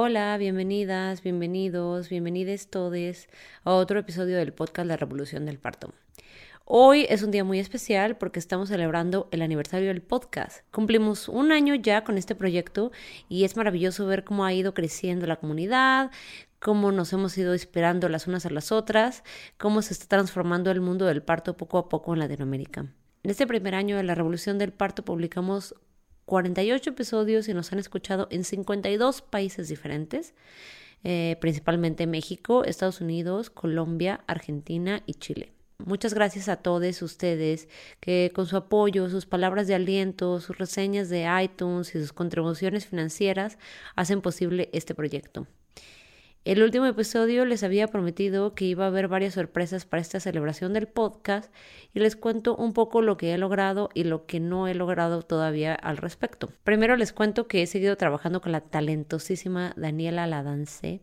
Hola, bienvenidas, bienvenidos, bienvenides todos a otro episodio del podcast La Revolución del Parto. Hoy es un día muy especial porque estamos celebrando el aniversario del podcast. Cumplimos un año ya con este proyecto y es maravilloso ver cómo ha ido creciendo la comunidad, cómo nos hemos ido inspirando las unas a las otras, cómo se está transformando el mundo del parto poco a poco en Latinoamérica. En este primer año de la Revolución del Parto publicamos 48 episodios y nos han escuchado en 52 países diferentes, eh, principalmente México, Estados Unidos, Colombia, Argentina y Chile. Muchas gracias a todos ustedes que con su apoyo, sus palabras de aliento, sus reseñas de iTunes y sus contribuciones financieras hacen posible este proyecto. El último episodio les había prometido que iba a haber varias sorpresas para esta celebración del podcast y les cuento un poco lo que he logrado y lo que no he logrado todavía al respecto. Primero les cuento que he seguido trabajando con la talentosísima Daniela Ladance,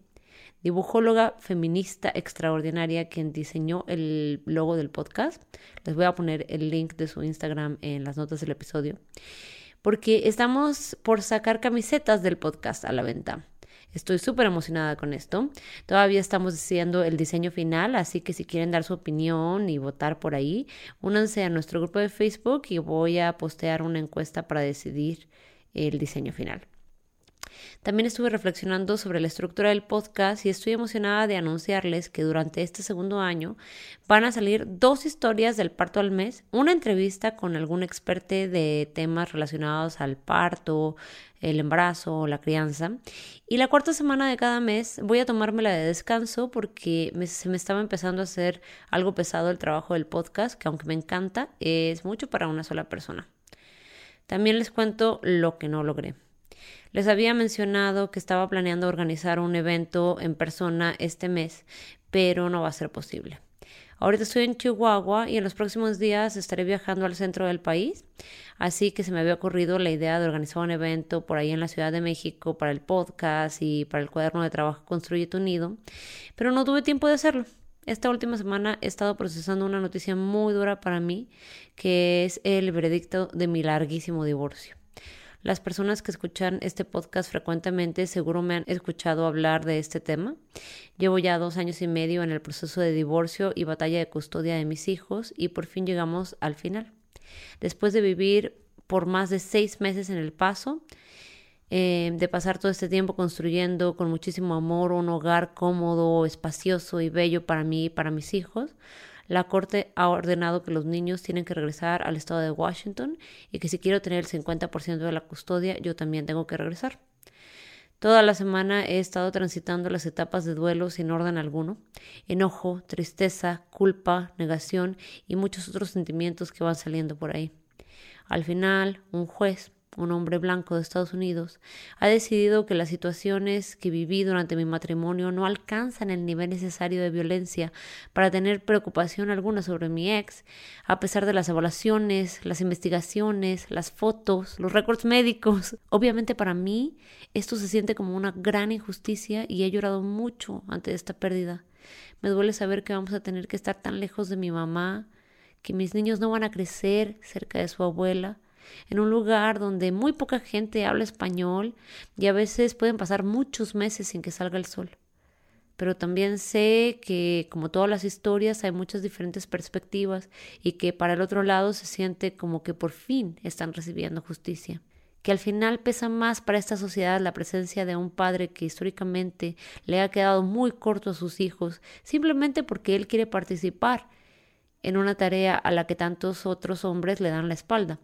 dibujóloga feminista extraordinaria quien diseñó el logo del podcast. Les voy a poner el link de su Instagram en las notas del episodio. Porque estamos por sacar camisetas del podcast a la venta. Estoy súper emocionada con esto. Todavía estamos haciendo el diseño final, así que si quieren dar su opinión y votar por ahí, únanse a nuestro grupo de Facebook y voy a postear una encuesta para decidir el diseño final. También estuve reflexionando sobre la estructura del podcast y estoy emocionada de anunciarles que durante este segundo año van a salir dos historias del parto al mes, una entrevista con algún experto de temas relacionados al parto, el embarazo o la crianza. Y la cuarta semana de cada mes voy a tomármela de descanso porque se me estaba empezando a hacer algo pesado el trabajo del podcast, que aunque me encanta, es mucho para una sola persona. También les cuento lo que no logré. Les había mencionado que estaba planeando organizar un evento en persona este mes, pero no va a ser posible. Ahorita estoy en Chihuahua y en los próximos días estaré viajando al centro del país, así que se me había ocurrido la idea de organizar un evento por ahí en la Ciudad de México para el podcast y para el cuaderno de trabajo Construye tu nido, pero no tuve tiempo de hacerlo. Esta última semana he estado procesando una noticia muy dura para mí, que es el veredicto de mi larguísimo divorcio. Las personas que escuchan este podcast frecuentemente seguro me han escuchado hablar de este tema. Llevo ya dos años y medio en el proceso de divorcio y batalla de custodia de mis hijos y por fin llegamos al final. Después de vivir por más de seis meses en el paso, eh, de pasar todo este tiempo construyendo con muchísimo amor un hogar cómodo, espacioso y bello para mí y para mis hijos, la Corte ha ordenado que los niños tienen que regresar al estado de Washington y que si quiero tener el 50% de la custodia, yo también tengo que regresar. Toda la semana he estado transitando las etapas de duelo sin orden alguno, enojo, tristeza, culpa, negación y muchos otros sentimientos que van saliendo por ahí. Al final, un juez un hombre blanco de Estados Unidos, ha decidido que las situaciones que viví durante mi matrimonio no alcanzan el nivel necesario de violencia para tener preocupación alguna sobre mi ex, a pesar de las evaluaciones, las investigaciones, las fotos, los récords médicos. Obviamente para mí esto se siente como una gran injusticia y he llorado mucho ante esta pérdida. Me duele saber que vamos a tener que estar tan lejos de mi mamá, que mis niños no van a crecer cerca de su abuela, en un lugar donde muy poca gente habla español y a veces pueden pasar muchos meses sin que salga el sol. Pero también sé que, como todas las historias, hay muchas diferentes perspectivas y que para el otro lado se siente como que por fin están recibiendo justicia que al final pesa más para esta sociedad la presencia de un padre que históricamente le ha quedado muy corto a sus hijos, simplemente porque él quiere participar en una tarea a la que tantos otros hombres le dan la espalda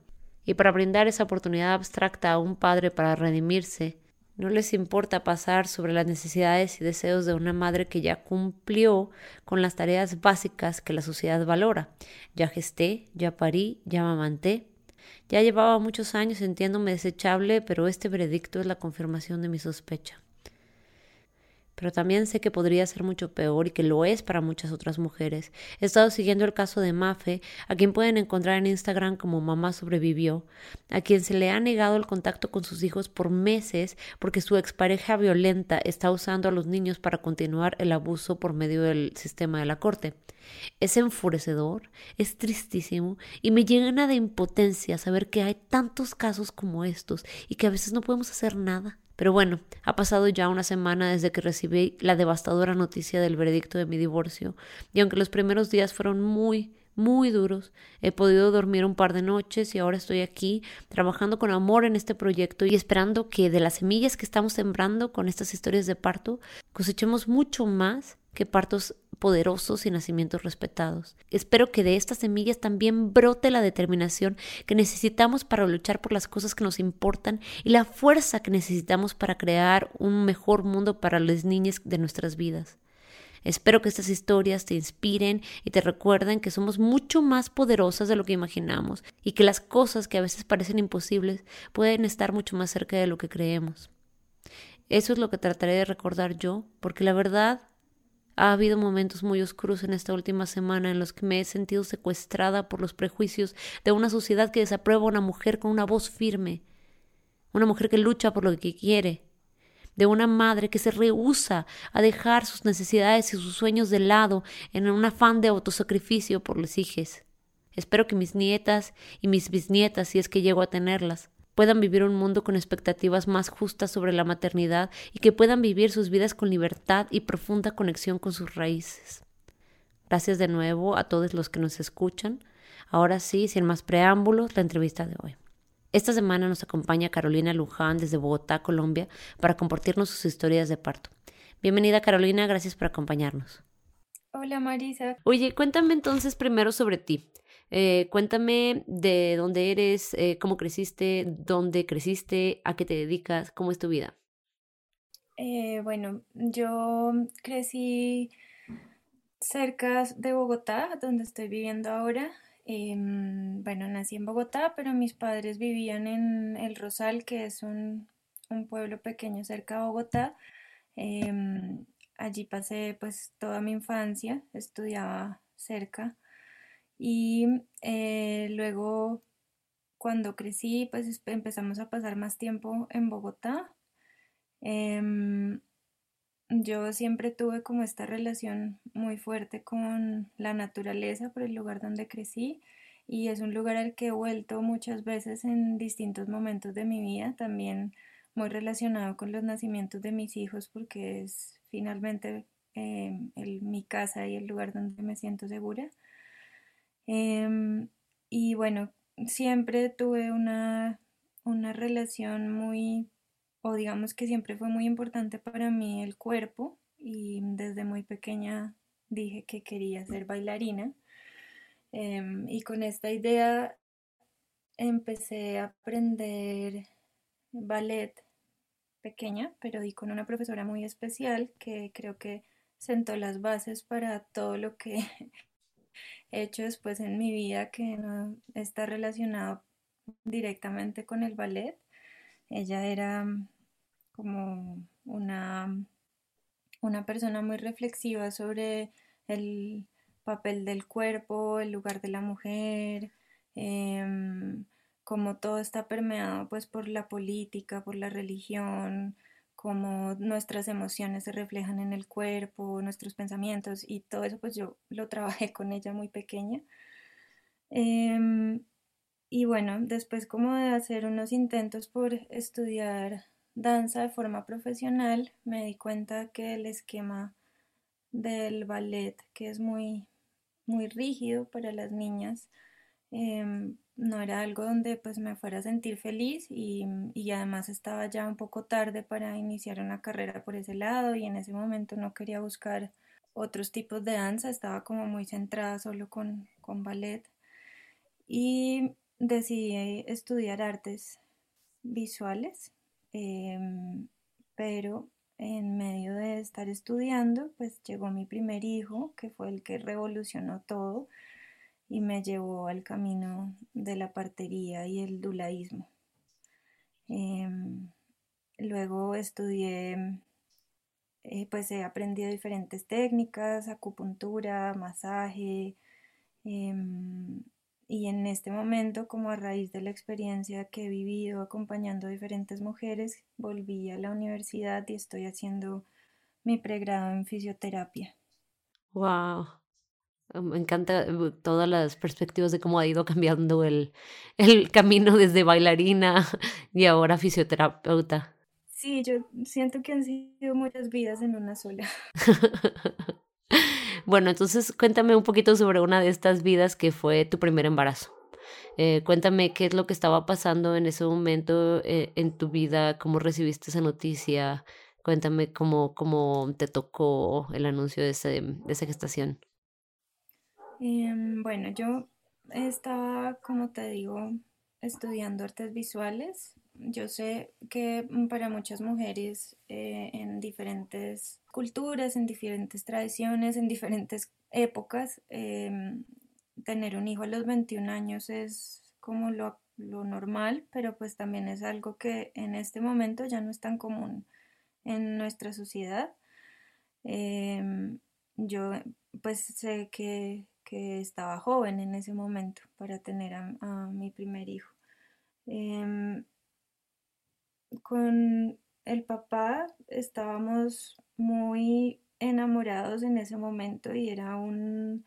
y para brindar esa oportunidad abstracta a un padre para redimirse, no les importa pasar sobre las necesidades y deseos de una madre que ya cumplió con las tareas básicas que la sociedad valora. Ya gesté, ya parí, ya mamanté. Ya llevaba muchos años sintiéndome desechable, pero este veredicto es la confirmación de mi sospecha. Pero también sé que podría ser mucho peor y que lo es para muchas otras mujeres. He estado siguiendo el caso de Mafe, a quien pueden encontrar en Instagram como Mamá Sobrevivió, a quien se le ha negado el contacto con sus hijos por meses porque su expareja violenta está usando a los niños para continuar el abuso por medio del sistema de la corte. Es enfurecedor, es tristísimo y me llena de impotencia saber que hay tantos casos como estos y que a veces no podemos hacer nada. Pero bueno, ha pasado ya una semana desde que recibí la devastadora noticia del veredicto de mi divorcio, y aunque los primeros días fueron muy, muy duros, he podido dormir un par de noches y ahora estoy aquí trabajando con amor en este proyecto y esperando que de las semillas que estamos sembrando con estas historias de parto cosechemos mucho más que partos poderosos y nacimientos respetados. Espero que de estas semillas también brote la determinación que necesitamos para luchar por las cosas que nos importan y la fuerza que necesitamos para crear un mejor mundo para las niñas de nuestras vidas. Espero que estas historias te inspiren y te recuerden que somos mucho más poderosas de lo que imaginamos y que las cosas que a veces parecen imposibles pueden estar mucho más cerca de lo que creemos. Eso es lo que trataré de recordar yo, porque la verdad ha habido momentos muy oscuros en esta última semana en los que me he sentido secuestrada por los prejuicios de una sociedad que desaprueba a una mujer con una voz firme, una mujer que lucha por lo que quiere, de una madre que se rehúsa a dejar sus necesidades y sus sueños de lado en un afán de autosacrificio por los hijos. Espero que mis nietas y mis bisnietas, si es que llego a tenerlas, puedan vivir un mundo con expectativas más justas sobre la maternidad y que puedan vivir sus vidas con libertad y profunda conexión con sus raíces. Gracias de nuevo a todos los que nos escuchan. Ahora sí, sin más preámbulos, la entrevista de hoy. Esta semana nos acompaña Carolina Luján desde Bogotá, Colombia, para compartirnos sus historias de parto. Bienvenida Carolina, gracias por acompañarnos. Hola Marisa. Oye, cuéntame entonces primero sobre ti. Eh, cuéntame de dónde eres, eh, cómo creciste, dónde creciste, a qué te dedicas, cómo es tu vida. Eh, bueno, yo crecí cerca de Bogotá, donde estoy viviendo ahora. Em, bueno, nací en Bogotá, pero mis padres vivían en El Rosal, que es un, un pueblo pequeño cerca de Bogotá. Em, allí pasé pues toda mi infancia, estudiaba cerca. Y eh, luego, cuando crecí, pues empezamos a pasar más tiempo en Bogotá. Em, yo siempre tuve como esta relación muy fuerte con la naturaleza por el lugar donde crecí y es un lugar al que he vuelto muchas veces en distintos momentos de mi vida, también muy relacionado con los nacimientos de mis hijos porque es finalmente em, mi casa y el lugar donde me siento segura. Em, y bueno, siempre tuve una, una relación muy, o digamos que siempre fue muy importante para mí el cuerpo y desde muy pequeña dije que quería ser bailarina. Em, y con esta idea empecé a aprender ballet pequeña, pero di con una profesora muy especial que creo que sentó las bases para todo lo que hecho después en mi vida que no está relacionado directamente con el ballet. Ella era mm, como una, una persona muy reflexiva sobre el papel del cuerpo, el lugar de la mujer, em, como todo está permeado pues por la política, por la religión, cómo nuestras emociones se reflejan en el cuerpo, nuestros pensamientos y todo eso pues yo lo trabajé con ella muy pequeña. Em, y bueno, después como de hacer unos intentos por estudiar danza de forma profesional, me di cuenta que el esquema del ballet, que es muy, muy rígido para las niñas, em, no era algo donde pues me fuera a sentir feliz y, y, además estaba ya un poco tarde para iniciar una carrera por ese lado y en ese momento no quería buscar otros tipos de danza, estaba como muy centrada solo con, con ballet y decidí estudiar artes visuales, em, pero en medio de estar estudiando pues llegó mi primer hijo que fue el que revolucionó todo y me llevó al camino de la partería y el dulaísmo. Em, luego estudié eh, pues he aprendido diferentes técnicas, acupuntura, masaje, em, y en este momento, como a raíz de la experiencia que he vivido acompañando a diferentes mujeres, volví a la universidad y estoy haciendo mi pregrado en fisioterapia. Wow. Me encanta uh, todas las perspectivas de cómo ha ido cambiando el, el camino desde bailarina y ahora fisioterapeuta. Sí, yo siento que han sido muchas vidas en una sola. bueno, entonces cuéntame un poquito sobre una de estas vidas que fue tu primer embarazo. Eh, cuéntame qué es lo que estaba pasando en ese momento eh, en tu vida, cómo recibiste esa noticia, cuéntame cómo, cómo te tocó el anuncio de, ese, de esa gestación. Em, bueno, yo estaba, como te digo, estudiando artes visuales yo sé que para muchas mujeres eh, en diferentes culturas, en diferentes tradiciones, en diferentes épocas, em, tener un hijo a los 21 años es como lo, normal, pero pues también es algo que en este momento ya no es tan común en nuestra sociedad. Em, yo pues sé que, estaba joven en ese momento para tener a, mi primer hijo. Em, con el papá estábamos muy enamorados en ese momento y era un,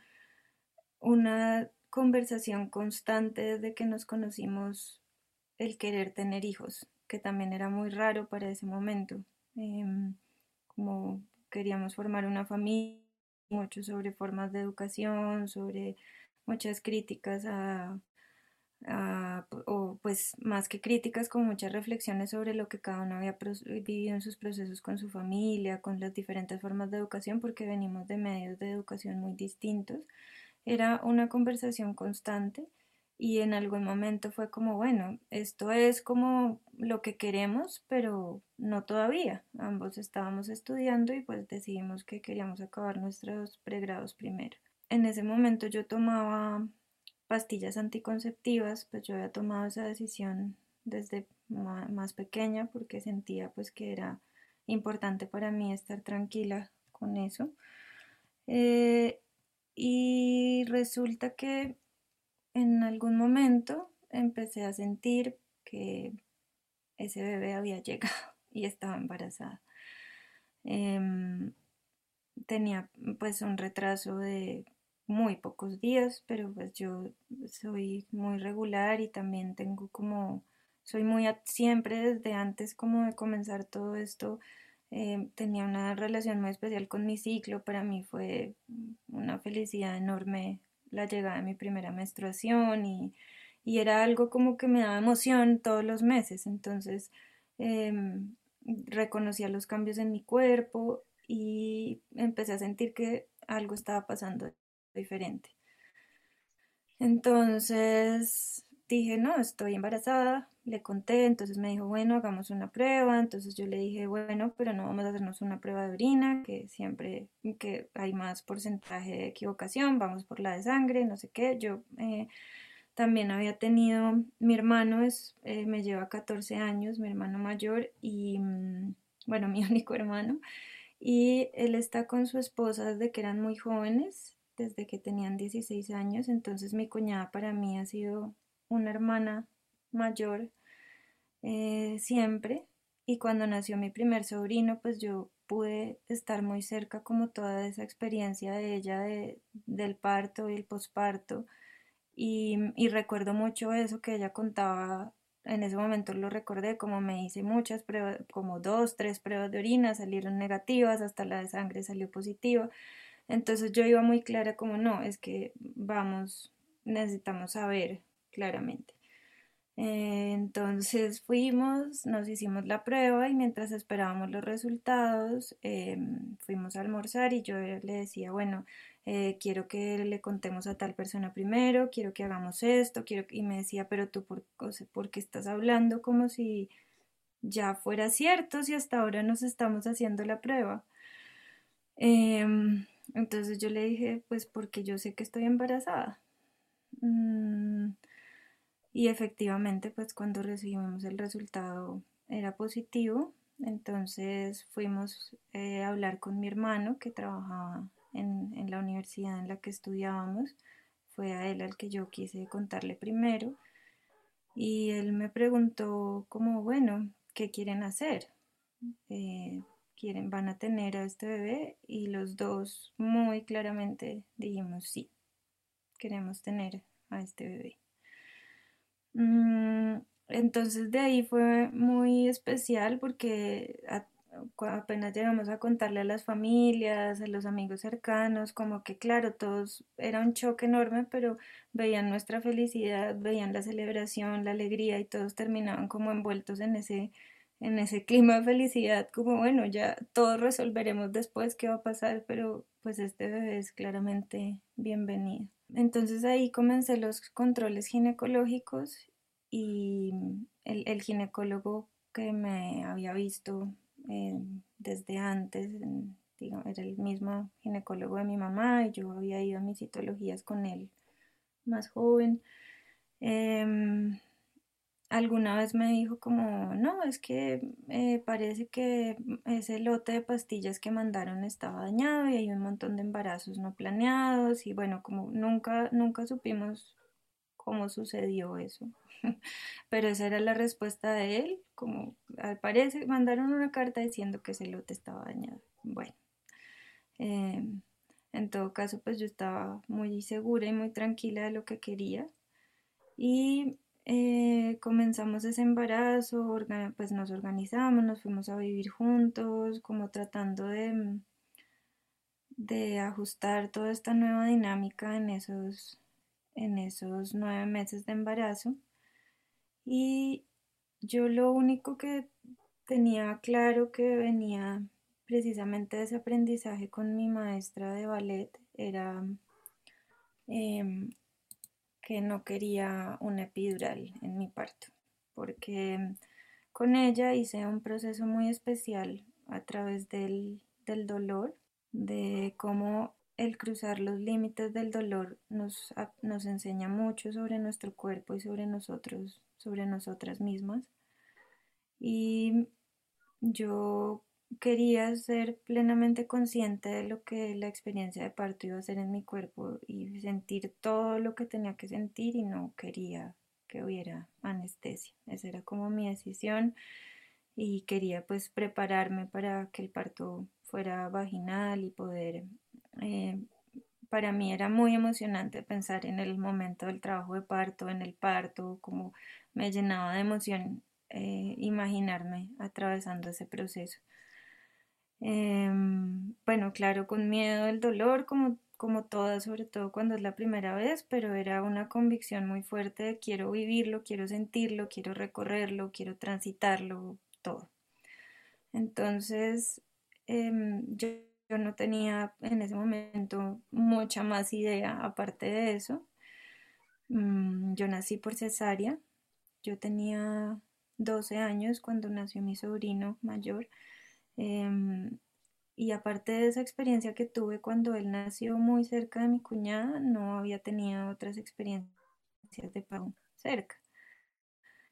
una conversación constante desde que nos conocimos el querer tener hijos, que también era muy raro para ese momento. Em, como queríamos formar una familia, mucho sobre formas de educación, sobre muchas críticas a o pues más que críticas, con muchas reflexiones sobre lo que cada uno había vivido en sus procesos con su familia, con las diferentes formas de educación, porque venimos de medios de educación muy distintos. Era una conversación constante y en algún momento fue como, bueno, esto es como lo que queremos, pero no todavía. Ambos estábamos estudiando y pues decidimos que queríamos acabar nuestros pregrados primero. En ese momento yo tomaba pastillas anticonceptivas, pues yo había tomado esa decisión desde más pequeña porque sentía pues que era importante para mí estar tranquila con eso. Eh, y resulta que en algún momento empecé a sentir que ese bebé había llegado y estaba embarazada. Em, tenía pues un retraso de muy pocos días, pero pues yo soy muy regular y también tengo como, soy muy siempre desde antes como de comenzar todo esto, eh, tenía una relación muy especial con mi ciclo, para mí fue una felicidad enorme la llegada de mi primera menstruación y, era algo como que me daba emoción todos los meses, entonces em, reconocía los cambios en mi cuerpo y empecé a sentir que algo estaba pasando diferente. Entonces dije, no, estoy embarazada, le conté, entonces me dijo, bueno, hagamos una prueba, entonces yo le dije, bueno, pero no vamos a hacernos una prueba de orina, que siempre que hay más porcentaje de equivocación, vamos por la de sangre, no sé qué, yo eh, también había tenido, mi hermano es, eh, me lleva 14 años, mi hermano mayor, y mm, bueno, mi único hermano, y él está con su esposa desde que eran muy jóvenes, desde que tenían 16 años, entonces mi cuñada para mí ha sido una hermana mayor eh, siempre y cuando nació mi primer sobrino pues yo pude estar muy cerca como toda esa experiencia de ella de, del parto y el posparto y, recuerdo mucho eso que ella contaba en ese momento lo recordé como me hice muchas pruebas, como dos, tres pruebas de orina, salieron negativas, hasta la de sangre salió positiva. Entonces yo iba muy clara como no, es que vamos, necesitamos saber claramente. Eh, entonces fuimos, nos hicimos la prueba y mientras esperábamos los resultados, em, fuimos a almorzar y yo le decía, bueno, eh, quiero que le contemos a tal persona primero, quiero que hagamos esto, quiero y me decía, pero tú por, ¿por qué estás hablando como si ya fuera cierto si hasta ahora nos estamos haciendo la prueba? Em, entonces yo le dije, pues porque yo sé que estoy embarazada. Mm, y efectivamente, pues cuando recibimos el resultado era positivo. Entonces fuimos eh, a hablar con mi hermano que trabajaba en, la universidad en la que estudiábamos. Fue a él al que yo quise contarle primero. Y él me preguntó como, bueno, ¿qué quieren hacer? Eh, quieren, van a tener a este bebé y los dos muy claramente dijimos sí, queremos tener a este bebé. Mm, entonces de ahí fue muy especial porque apenas llegamos a contarle a las familias, a los amigos cercanos, como que claro, todos era un choque enorme, pero veían nuestra felicidad, veían la celebración, la alegría y todos terminaban como envueltos en ese en ese clima de felicidad, como bueno, ya todos resolveremos después qué va a pasar, pero pues este bebé es claramente bienvenido. Entonces ahí comencé los controles ginecológicos y el, ginecólogo que me había visto eh, desde antes, era el mismo ginecólogo de mi mamá y yo había ido a mis citologías con él más joven. Em, alguna vez me dijo como, no, es que eh, parece que ese lote de pastillas que mandaron estaba dañado y hay un montón de embarazos no planeados y bueno, como nunca, nunca supimos cómo sucedió eso. Pero esa era la respuesta de él, como al parecer mandaron una carta diciendo que ese lote estaba dañado. Bueno, em, en todo caso pues yo estaba muy segura y muy tranquila de lo que quería y eh, comenzamos ese embarazo, pues nos organizamos, nos fuimos a vivir juntos, como tratando de, mm, de ajustar toda esta nueva dinámica en esos, en esos nueve meses de embarazo. Y yo lo único que tenía claro que venía precisamente de ese aprendizaje con mi maestra de ballet era em, que no quería una epidural en mi parto, porque con ella hice un proceso muy especial a través del, dolor, de cómo el cruzar los límites del dolor nos, nos enseña mucho sobre nuestro cuerpo y sobre nosotros, sobre nosotras mismas. Y yo quería ser plenamente consciente de lo que la experiencia de parto iba a hacer en mi cuerpo y sentir todo lo que tenía que sentir y no quería que hubiera anestesia. Esa era como mi decisión y quería pues prepararme para que el parto fuera vaginal y poder... Eh, para mí era muy emocionante pensar en el momento del trabajo de parto, en el parto, como me llenaba de emoción eh, imaginarme atravesando ese proceso. Em, bueno, claro, con miedo del dolor, como, como todas, sobre todo cuando es la primera vez, pero era una convicción muy fuerte de quiero vivirlo, quiero sentirlo, quiero recorrerlo, quiero transitarlo, todo. Entonces, em, yo, no tenía en ese momento mucha más idea aparte de eso. Mm, yo nací por cesárea, yo tenía 12 años cuando nació mi sobrino mayor. Em, y aparte de esa experiencia que tuve cuando él nació muy cerca de mi cuñada, no había tenido otras experiencias de parto cerca.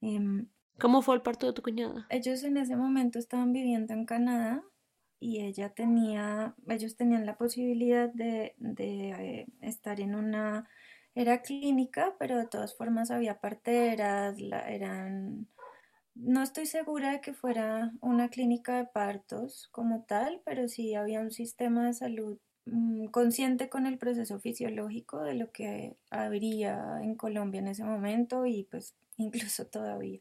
Em, ¿Cómo fue el parto de tu cuñada? Ellos en ese momento estaban viviendo en Canadá y ella tenía, ellos tenían la posibilidad de, eh, estar en una, era clínica, pero de todas formas había parteras, eran no estoy segura de que fuera una clínica de partos como tal, pero sí había un sistema de salud mm, consciente con el proceso fisiológico de lo que habría en Colombia en ese momento y pues incluso todavía.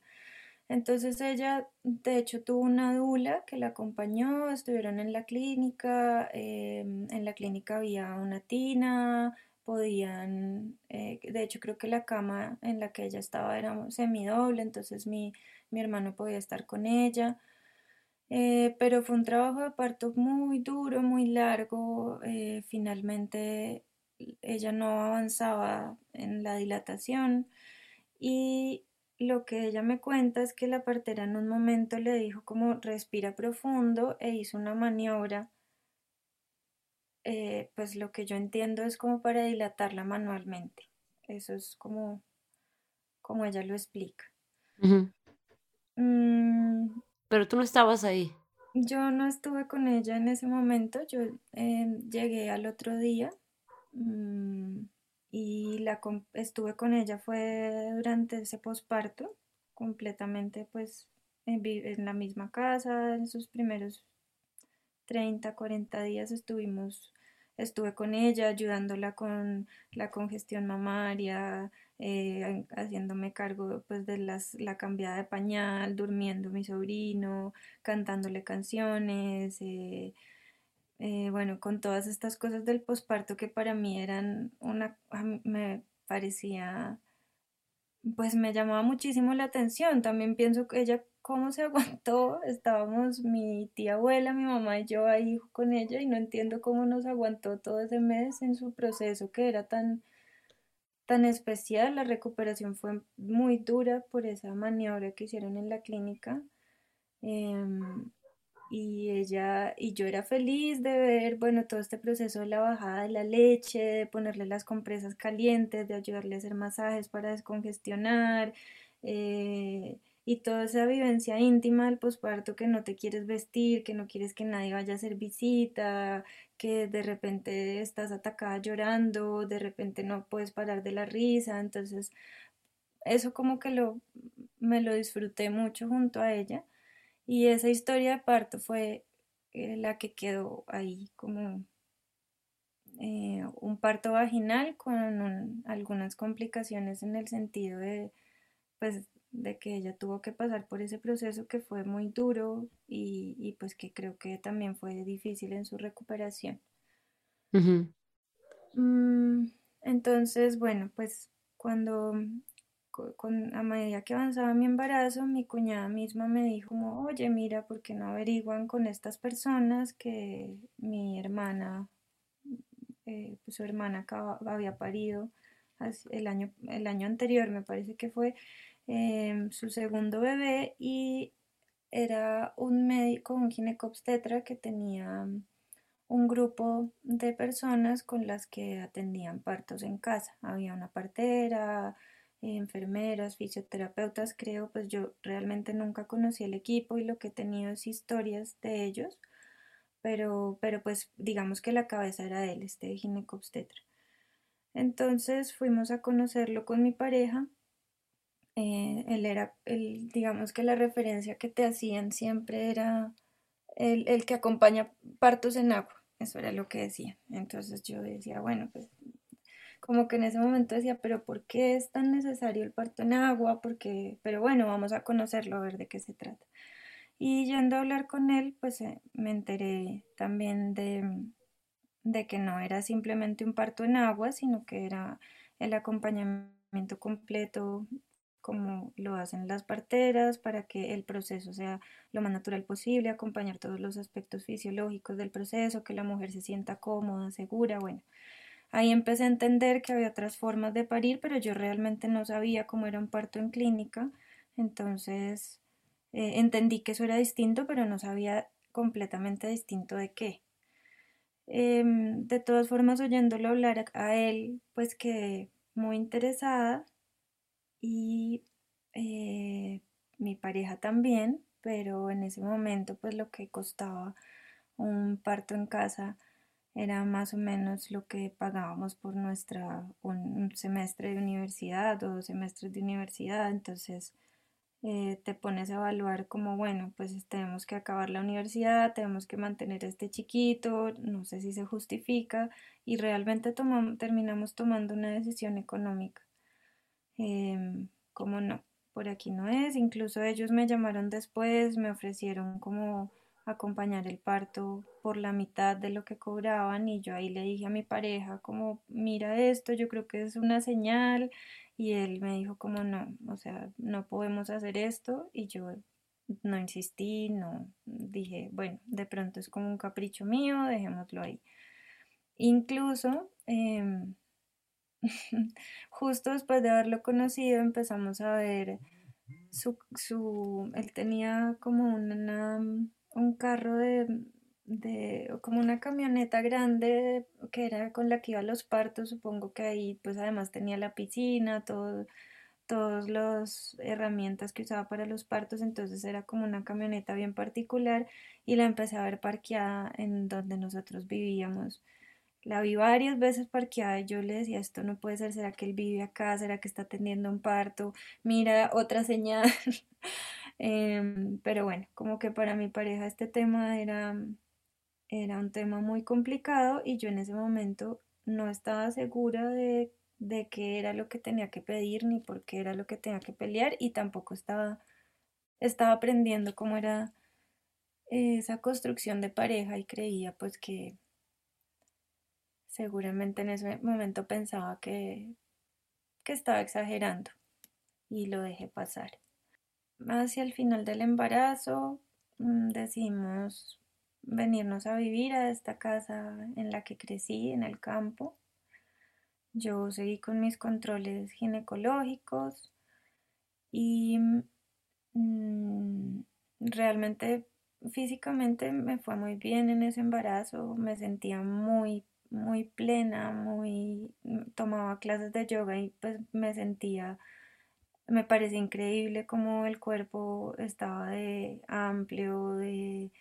Entonces ella, de hecho, tuvo una dula que la acompañó, estuvieron en la clínica, em, en la clínica había una tina, podían, eh, de hecho creo que la cama en la que ella estaba era semidoble, entonces mi mi hermano podía estar con ella. Eh, pero fue un trabajo de parto muy duro, muy largo. Eh, finalmente ella no avanzaba en la dilatación y lo que ella me cuenta es que la partera en un momento le dijo como respira profundo e hizo una maniobra. Eh, pues lo que yo entiendo es como para dilatarla manualmente. Eso es como, como ella lo explica. Mm. Pero tú no estabas ahí. Yo no estuve con ella en ese momento, yo eh, llegué al otro día mm, y la estuve con ella fue durante ese posparto, completamente pues en, en la misma casa, en sus primeros 30 40 días estuvimos, estuve con ella ayudándola con la congestión mamaria, eh, haciéndome cargo pues de las, la cambiada de pañal, durmiendo mi sobrino, cantándole canciones, eh, eh, bueno, con todas estas cosas del posparto que para mí eran una, me parecía pues me llamaba muchísimo la atención. También pienso que ella cómo se aguantó. Estábamos mi tía abuela, mi mamá y yo ahí con ella y no entiendo cómo nos aguantó todo ese mes en su proceso que era tan, tan especial. La recuperación fue muy dura por esa maniobra que hicieron en la clínica. Em, y ella y yo era feliz de ver, bueno, todo este proceso de la bajada de la leche, de ponerle las compresas calientes, de ayudarle a hacer masajes para descongestionar, eh, y toda esa vivencia íntima del posparto que no te quieres vestir, que no quieres que nadie vaya a hacer visita, que de repente estás atacada llorando, de repente no puedes parar de la risa, entonces eso como que lo me lo disfruté mucho junto a ella. Y esa historia de parto fue eh, la que quedó ahí como eh, un parto vaginal con un- algunas complicaciones en el sentido de, pues, de que ella tuvo que pasar por ese proceso que fue muy duro y, y pues que creo que también fue difícil en su recuperación. Mm, entonces, bueno, pues cuando con, a medida que avanzaba mi embarazo, mi cuñada misma me dijo como, oye, mira, ¿por qué no averiguan con estas personas que mi hermana, eh, pues su hermana acaba- había parido el año, el año anterior, me parece que fue em, su segundo bebé y era un médico, un ginecobstetra que tenía un grupo de personas con las que atendían partos en casa. Había una partera, enfermeras, fisioterapeutas, creo, pues yo realmente nunca conocí el equipo y lo que he tenido es historias de ellos, pero, pero pues digamos que la cabeza era él, este ginecobstetra. Entonces fuimos a conocerlo con mi pareja. eh, él era, el, digamos que la referencia que te hacían siempre era el, el que acompaña partos en agua. Eso era lo que decía. Entonces yo decía, bueno, pues como que en ese momento decía, pero ¿por qué es tan necesario el parto en agua? Porque, pero bueno, vamos a conocerlo, a ver de qué se trata. Y yendo a hablar con él, pues eh, me enteré también de, de que no era simplemente un parto en agua, sino que era el acompañamiento completo como lo hacen las parteras para que el proceso sea lo más natural posible, acompañar todos los aspectos fisiológicos del proceso, que la mujer se sienta cómoda, segura, bueno. Ahí empecé a entender que había otras formas de parir, pero yo realmente no sabía cómo era un parto en clínica, entonces eh, entendí que eso era distinto, pero no sabía completamente distinto de qué. Em, de todas formas, oyéndolo hablar a, él, pues quedé muy interesada y eh, mi pareja también, pero en ese momento pues lo que costaba un parto en casa era más o menos lo que pagábamos por nuestra un, semestre de universidad o dos semestres de universidad, entonces eh, te pones a evaluar como, bueno, pues tenemos que acabar la universidad, tenemos que mantener este chiquito, no sé si se justifica y realmente tomamos, terminamos tomando una decisión económica. Em, como no, por aquí no es, incluso ellos me llamaron después, me ofrecieron como acompañar el parto por la mitad de lo que cobraban y yo ahí le dije a mi pareja como mira esto, yo creo que es una señal y él me dijo como no, o sea, no podemos hacer esto y yo no insistí, no dije, bueno, de pronto es como un capricho mío, dejémoslo ahí. Incluso em, justo después de haberlo conocido empezamos a ver su, su, él tenía como una, un carro de, de, como una camioneta grande que era con la que iba a los partos, supongo que ahí pues además tenía la piscina, todo, todas las herramientas que usaba para los partos, entonces era como una camioneta bien particular y la empecé a ver parqueada en donde nosotros vivíamos. La vi varias veces parqueada y yo le decía, esto no puede ser, ¿será que él vive acá? ¿Será que está teniendo un parto? Mira, otra señal. Em, pero bueno, como que para mi pareja este tema era, era un tema muy complicado y yo en ese momento no estaba segura de, de qué era lo que tenía que pedir ni por qué era lo que tenía que pelear y tampoco estaba, estaba aprendiendo cómo era esa construcción de pareja y creía pues que seguramente en ese momento pensaba que, que estaba exagerando y lo dejé pasar. Hacia el final del embarazo mm, decidimos venirnos a vivir a esta casa en la que crecí, en el campo. Yo seguí con mis controles ginecológicos y mm, realmente físicamente me fue muy bien en ese embarazo, me sentía muy, muy plena, muy, tomaba clases de yoga y pues me sentía, me parecía increíble como el cuerpo estaba de amplio, de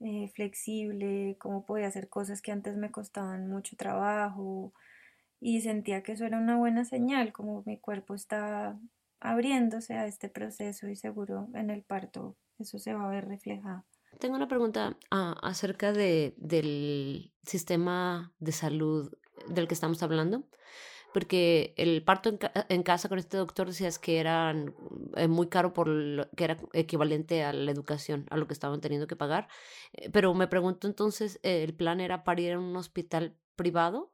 eh, flexible, cómo podía hacer cosas que antes me costaban mucho trabajo y sentía que eso era una buena señal, como mi cuerpo está abriéndose a este proceso y seguro en el parto eso se va a ver reflejado. Tengo una pregunta ah, acerca de, del sistema de salud del que estamos hablando porque el parto en, casa con este doctor decías que era eh, muy caro por que era equivalente a la educación, a lo que estaban teniendo que pagar. Eh, pero me pregunto entonces, ¿el plan era para ir a un hospital privado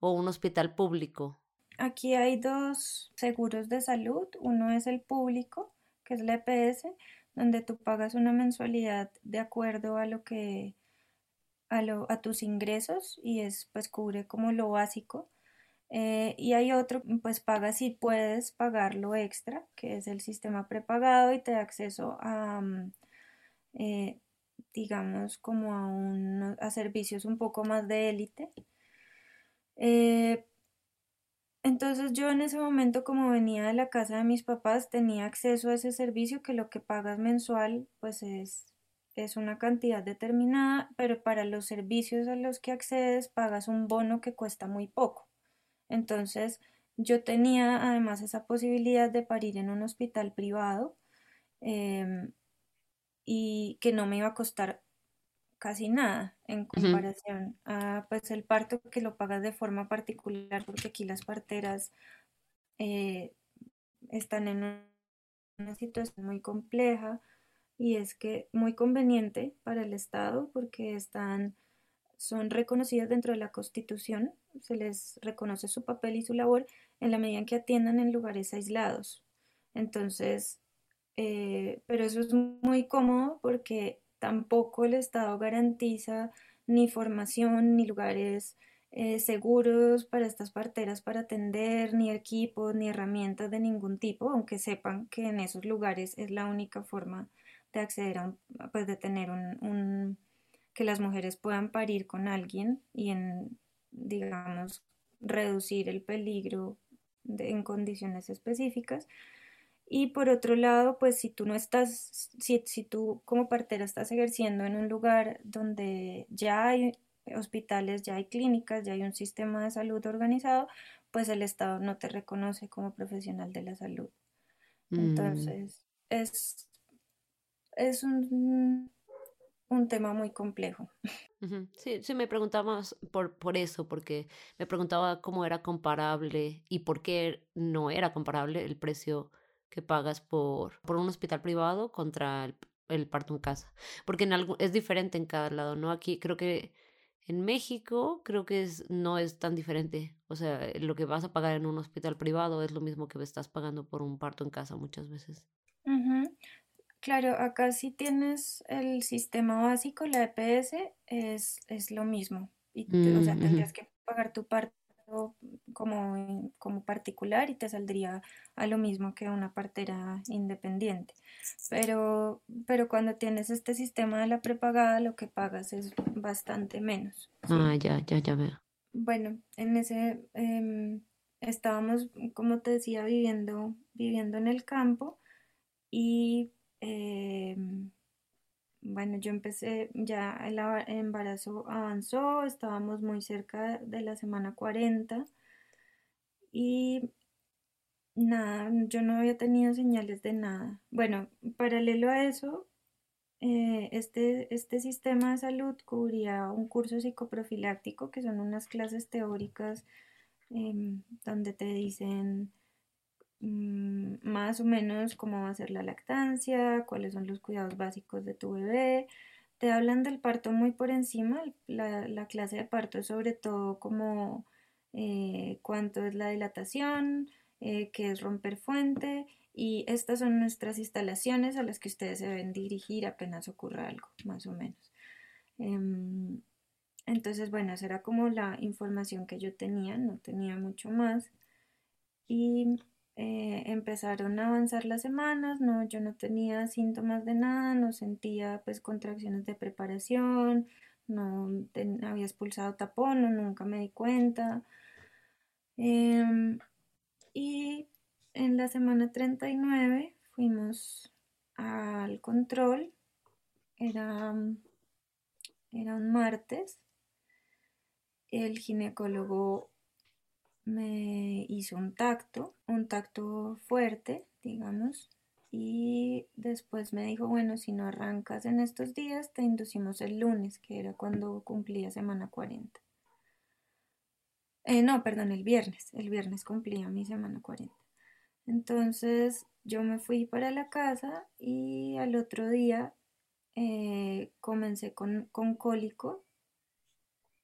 o un hospital público? Aquí hay dos seguros de salud. Uno es el público, que es la EPS, donde tú pagas una mensualidad de acuerdo a lo que a, lo, a tus ingresos y es pues cubre como lo básico eh, y hay otro, pues paga si puedes pagar lo extra, que es el sistema prepagado y te da acceso a, mm, eh, digamos, como a, a servicios un poco más de élite. Eh, entonces yo en ese momento, como venía de la casa de mis papás, tenía acceso a ese servicio que lo que pagas mensual, pues es, es una cantidad determinada, pero para los servicios a los que accedes pagas un bono que cuesta muy poco. Entonces, yo tenía además esa posibilidad de parir en un hospital privado em, y que no me iba a costar casi nada en comparación a pues el parto que lo pagas de forma particular porque aquí las parteras eh, están en una situación muy compleja y es que muy conveniente para el Estado porque están son reconocidas dentro de la Constitución, se les reconoce su papel y su labor en la medida en que atiendan en lugares aislados. Entonces, eh, pero eso es muy cómodo porque tampoco el Estado garantiza ni formación, ni lugares eh, seguros para estas parteras para atender, ni equipos, ni herramientas de ningún tipo, aunque sepan que en esos lugares es la única forma de acceder a, pues de tener un que las mujeres puedan parir con alguien y en, digamos, reducir el peligro en condiciones específicas. Y por otro lado, pues si tú no estás, si, si tú como partera estás ejerciendo en un lugar donde ya hay hospitales, ya hay clínicas, ya hay un sistema de salud organizado, pues el Estado no te reconoce como profesional de la salud. Mm. Entonces, es, es un un tema muy complejo. Sí, sí, me preguntaba por, por eso, porque me preguntaba cómo era comparable y por qué no era comparable el precio que pagas por, por un hospital privado contra el, parto en casa. Porque en algo, es diferente en cada lado, ¿no? Aquí creo que en México creo que es, no es tan diferente. O sea, lo que vas a pagar en un hospital privado es lo mismo que estás pagando por un parto en casa muchas veces. Claro, acá si tienes el sistema básico, la EPS, es, es lo mismo. Y, o sea, tendrías que pagar tu parto como, como particular y te saldría a lo mismo que una partera independiente. Pero, pero cuando tienes este sistema de la prepagada, lo que pagas es bastante menos. Ah, ya, ya, ya veo. Bueno, en ese, em, estábamos, como te decía, viviendo, viviendo en el campo y eh, bueno, yo empecé, ya el embarazo avanzó, estábamos muy cerca de la semana 40 y nada, yo no había tenido señales de nada. Bueno, paralelo a eso, eh, este, este sistema de salud cubría un curso psicoprofiláctico, que son unas clases teóricas em, donde te dicen más o menos cómo va a ser la lactancia, cuáles son los cuidados básicos de tu bebé. Te hablan del parto muy por encima, la, la clase de parto es sobre todo como eh, cuánto es la dilatación, eh, qué es romper fuente y estas son nuestras instalaciones a las que ustedes se deben dirigir apenas ocurra algo, más o menos. Em, entonces, bueno, esa era como la información que yo tenía, no tenía mucho más. Y eh, empezaron a avanzar las semanas, no, yo no tenía síntomas de nada, no sentía pues contracciones de preparación, no había expulsado tapón, no, nunca me di cuenta. Em, y en la semana 39 fuimos al control, era, era un martes, el ginecólogo me hizo un tacto, un tacto fuerte, digamos, y después me dijo, bueno, si no arrancas en estos días, te inducimos el lunes, que era cuando cumplía semana 40. Eh, no, perdón, el viernes, el viernes cumplía mi semana 40. Entonces yo me fui para la casa y al otro día eh, comencé con, cólico.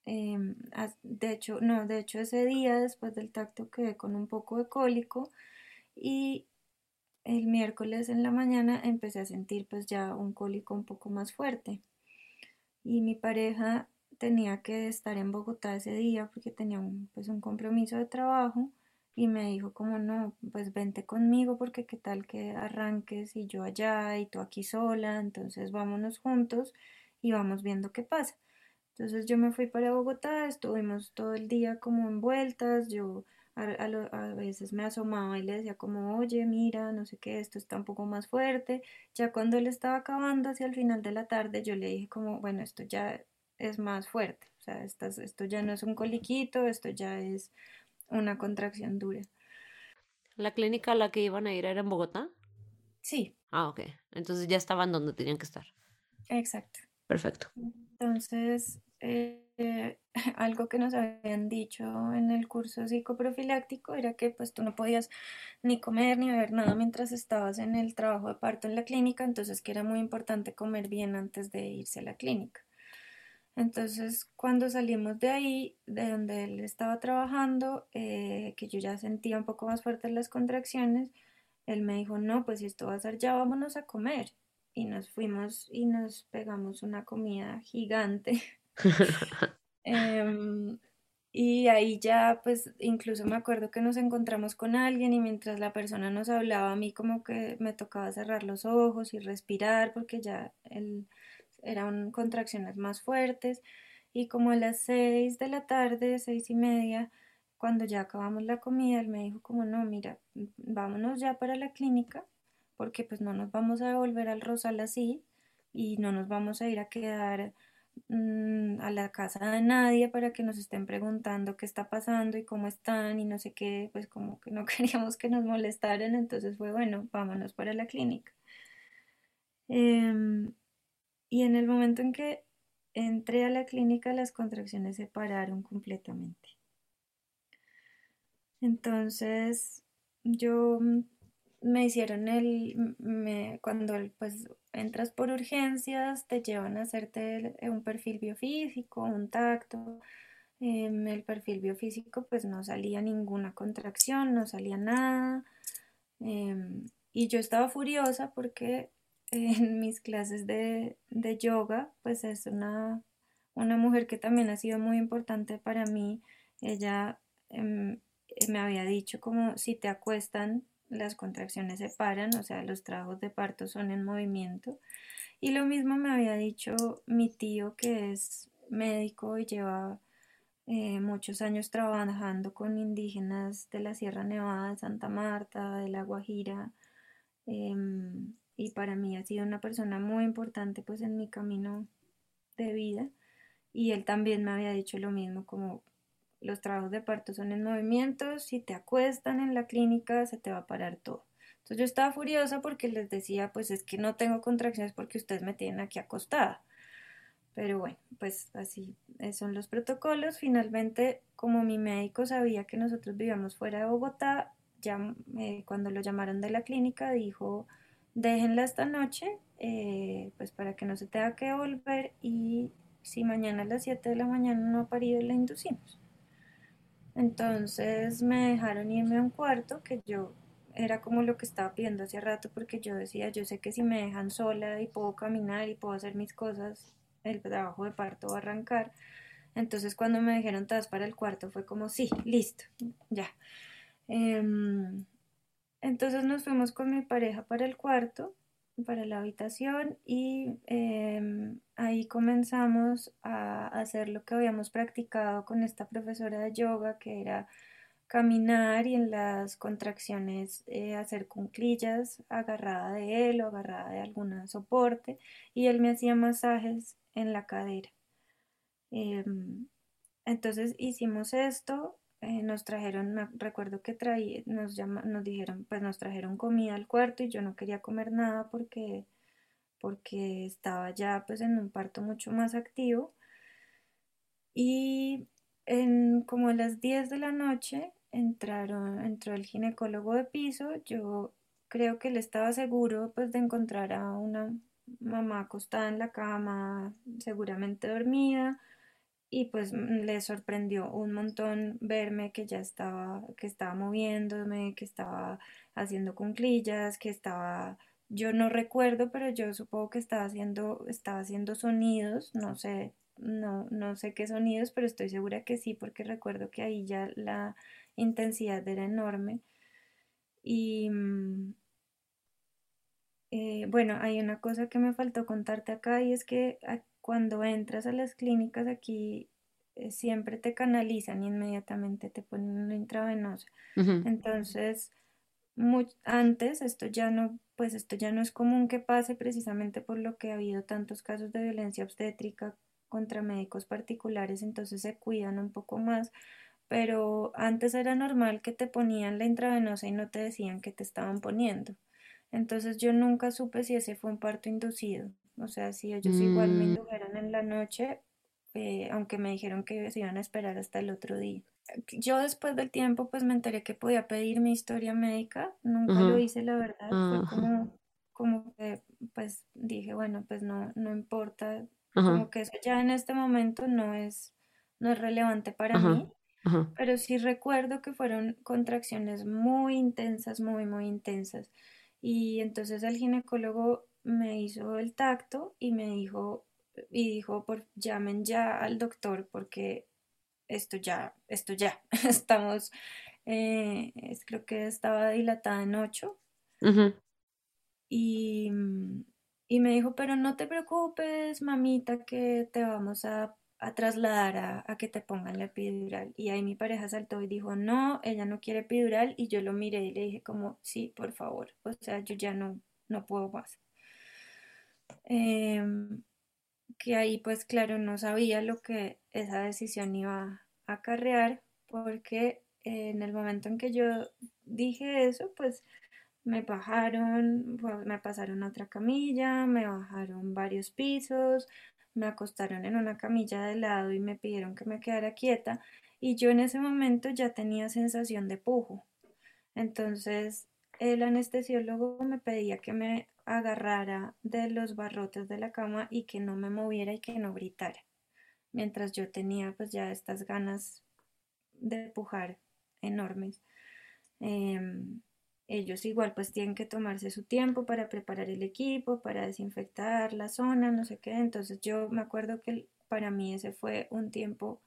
Em, de hecho, no, de hecho ese día después del tacto quedé con un poco de cólico y el miércoles en la mañana empecé a sentir pues ya un cólico un poco más fuerte. Y mi pareja tenía que estar en Bogotá ese día porque tenía un, pues un compromiso de trabajo y me dijo como no, pues vente conmigo porque qué tal que arranques y yo allá y tú aquí sola, entonces vámonos juntos y vamos viendo qué pasa. Entonces yo me fui para Bogotá, estuvimos todo el día como en vueltas, yo a, a, veces me asomaba y le decía como, oye, mira, no sé qué, esto está un poco más fuerte. Ya cuando él estaba acabando hacia el final de la tarde, yo le dije como, bueno, esto ya es más fuerte, o sea, esto ya no es un coliquito, esto ya es una contracción dura. ¿La clínica a la que iban a ir era en Bogotá? Sí. Ah, ok. Entonces ya estaban donde tenían que estar. Exacto. Perfecto. Entonces, eh, algo que nos habían dicho en el curso psicoprofiláctico era que pues tú no podías ni comer ni beber nada mientras estabas en el trabajo de parto en la clínica, entonces que era muy importante comer bien antes de irse a la clínica. Entonces, cuando salimos de ahí, de donde él estaba trabajando, eh, que yo ya sentía un poco más fuertes las contracciones, él me dijo, no, pues si esto va a ser ya, vámonos a comer. Y nos fuimos y nos pegamos una comida gigante. Em, y ahí ya, pues, incluso me acuerdo que nos encontramos con alguien y mientras la persona nos hablaba, a mí como que me tocaba cerrar los ojos y respirar porque ya él eran contracciones más fuertes. Y como a las seis de la tarde, seis y media, cuando ya acabamos la comida, él me dijo como no, mira, vámonos ya para la clínica porque pues no nos vamos a volver al Rosal así y no nos vamos a ir a quedar mm, a la casa de nadie para que nos estén preguntando qué está pasando y cómo están y no sé qué, pues como que no queríamos que nos molestaran, entonces fue bueno, vámonos para la clínica. Em, y en el momento en que entré a la clínica, las contracciones se pararon completamente. Entonces, yo mm, me hicieron el, me, cuando pues entras por urgencias, te llevan a hacerte un perfil biofísico, un tacto. En el perfil biofísico pues no salía ninguna contracción, no salía nada. Em, y yo estaba furiosa porque en mis clases de, yoga, pues es una, una, mujer que también ha sido muy importante para mí. Ella em, me había dicho como si te acuestan, las contracciones se paran, o sea, los trabajos de parto son en movimiento. Y lo mismo me había dicho mi tío que es médico y lleva eh, muchos años trabajando con indígenas de la Sierra Nevada, Santa Marta, de La Guajira, em, y para mí ha sido una persona muy importante pues en mi camino de vida y él también me había dicho lo mismo como los trabajos de parto son en movimiento, si te acuestan en la clínica se te va a parar todo. Entonces yo estaba furiosa porque les decía pues es que no tengo contracciones porque ustedes me tienen aquí acostada. Pero bueno, pues así son los protocolos. Finalmente, como mi médico sabía que nosotros vivíamos fuera de Bogotá, ya eh, cuando lo llamaron de la clínica dijo déjenla esta noche, eh, pues para que no se tenga que volver y si mañana a las 7 de la mañana no ha parido, la inducimos. Entonces me dejaron irme a un cuarto que yo era como lo que estaba pidiendo hace rato porque yo decía, yo sé que si me dejan sola y puedo caminar y puedo hacer mis cosas, el trabajo de parto va a arrancar. Entonces cuando me dijeron todas para el cuarto fue como, sí, listo, ya. Em, entonces nos fuimos con mi pareja para el cuarto, para la habitación y em, ahí comenzamos a hacer lo que habíamos practicado con esta profesora de yoga, que era caminar y en las contracciones eh, hacer cunclillas agarrada de él o agarrada de algún soporte y él me hacía masajes en la cadera. Em, entonces hicimos esto eh, nos trajeron, me recuerdo que traí, nos, llama, nos dijeron, pues nos trajeron comida al cuarto y yo no quería comer nada porque, porque estaba ya pues en un parto mucho más activo. Y en como a las 10 de la noche entraron, entró el ginecólogo de piso, yo creo que él estaba seguro pues de encontrar a una mamá acostada en la cama, seguramente dormida, y pues mm, le sorprendió un montón verme que ya estaba, que estaba moviéndome, que estaba haciendo cunclillas, que estaba, yo no recuerdo, pero yo supongo que estaba haciendo, estaba haciendo sonidos, no sé, no, no sé qué sonidos, pero estoy segura que sí, porque recuerdo que ahí ya la intensidad era enorme. Y mm, eh, bueno, hay una cosa que me faltó contarte acá y es que cuando entras a las clínicas aquí eh, siempre te canalizan y inmediatamente te ponen una intravenosa. Entonces, antes esto ya no, pues esto ya no es común que pase precisamente por lo que ha habido tantos casos de violencia obstétrica contra médicos particulares, entonces se cuidan un poco más, pero antes era normal que te ponían la intravenosa y no te decían que te estaban poniendo. Entonces yo nunca supe si ese fue un parto inducido. O sea, si ellos igual me mm. indujeron en la noche, eh, aunque me dijeron que se iban a esperar hasta el otro día. Yo después del tiempo pues me enteré que podía pedir mi historia médica, nunca lo hice la verdad, fue como, como que pues dije, bueno, pues no, no importa, como que eso ya en este momento no es, no es relevante para mí, pero sí recuerdo que fueron contracciones muy intensas, muy, muy intensas. Y entonces el ginecólogo me hizo el tacto y me dijo, y dijo, por, llamen ya al doctor porque esto ya, esto ya, estamos, eh, creo que estaba dilatada en 8. y, y, me dijo, pero no te preocupes, mamita, que te vamos a, a trasladar a, a, que te pongan la epidural. Y ahí mi pareja saltó y dijo, no, ella no quiere epidural. Y yo lo miré y le dije como, sí, por favor, o sea, yo ya no, no puedo más. Em, que ahí pues claro no sabía lo que esa decisión iba a acarrear porque en el momento en que yo dije eso pues me bajaron, me pasaron otra camilla, me bajaron varios pisos, me acostaron en una camilla de lado y me pidieron que me quedara quieta y yo en ese momento ya tenía sensación de pujo. Entonces el anestesiólogo me pedía que me agarrara de los barrotes de la cama y que no me moviera y que no gritara. Mientras yo tenía pues ya estas ganas de pujar enormes. Em, ellos igual pues tienen que tomarse su tiempo para preparar el equipo, para desinfectar la zona, no sé qué. Entonces yo me acuerdo que para mí ese fue un tiempo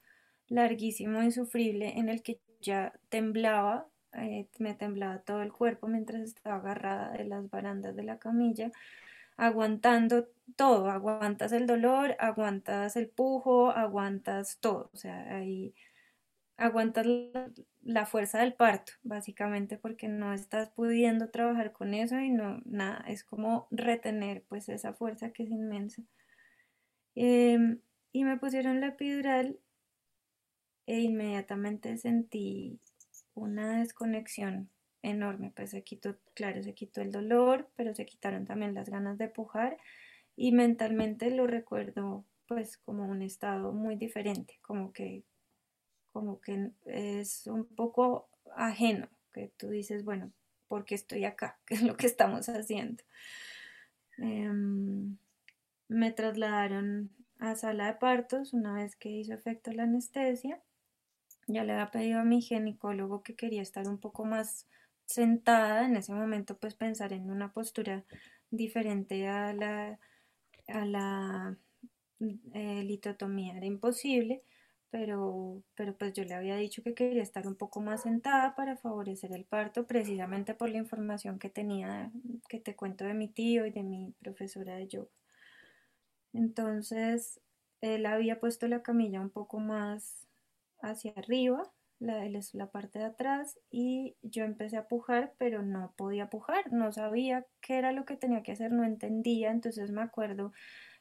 larguísimo, insufrible, en el que ya temblaba eh, me temblaba todo el cuerpo mientras estaba agarrada de las barandas de la camilla, aguantando todo, aguantas el dolor, aguantas el pujo, aguantas todo, o sea, ahí aguantas la, fuerza del parto, básicamente, porque no estás pudiendo trabajar con eso y no, nada, es como retener pues esa fuerza que es inmensa. Em, y me pusieron la epidural e inmediatamente sentí una desconexión enorme, pues se quitó, claro, se quitó el dolor, pero se quitaron también las ganas de pujar y mentalmente lo recuerdo pues como un estado muy diferente, como que como que es un poco ajeno, que tú dices, bueno, ¿por qué estoy acá? ¿Qué es lo que estamos haciendo? Em, me trasladaron a sala de partos una vez que hizo efecto la anestesia. Ya le había pedido a mi ginecólogo que quería estar un poco más sentada en ese momento, pues pensar en una postura diferente a la, a la eh, litotomía era imposible pero, pero pues yo le había dicho que quería estar un poco más sentada para favorecer el parto, precisamente por la información que tenía, que te cuento de mi tío y de mi profesora de yoga. Entonces, él había puesto la camilla un poco más hacia arriba, la, la parte de atrás, y yo empecé a pujar, pero no podía pujar, no sabía qué era lo que tenía que hacer, no entendía, entonces me acuerdo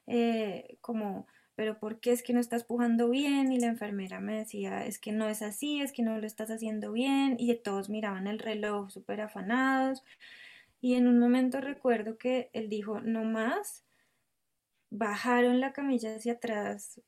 eh, como pero ¿por qué es que no estás pujando bien? Y la enfermera me decía, es que no es así, es que no lo estás haciendo bien. Y todos miraban el reloj súper afanados. Y en un momento recuerdo que él dijo, no más, bajaron la camilla hacia atrás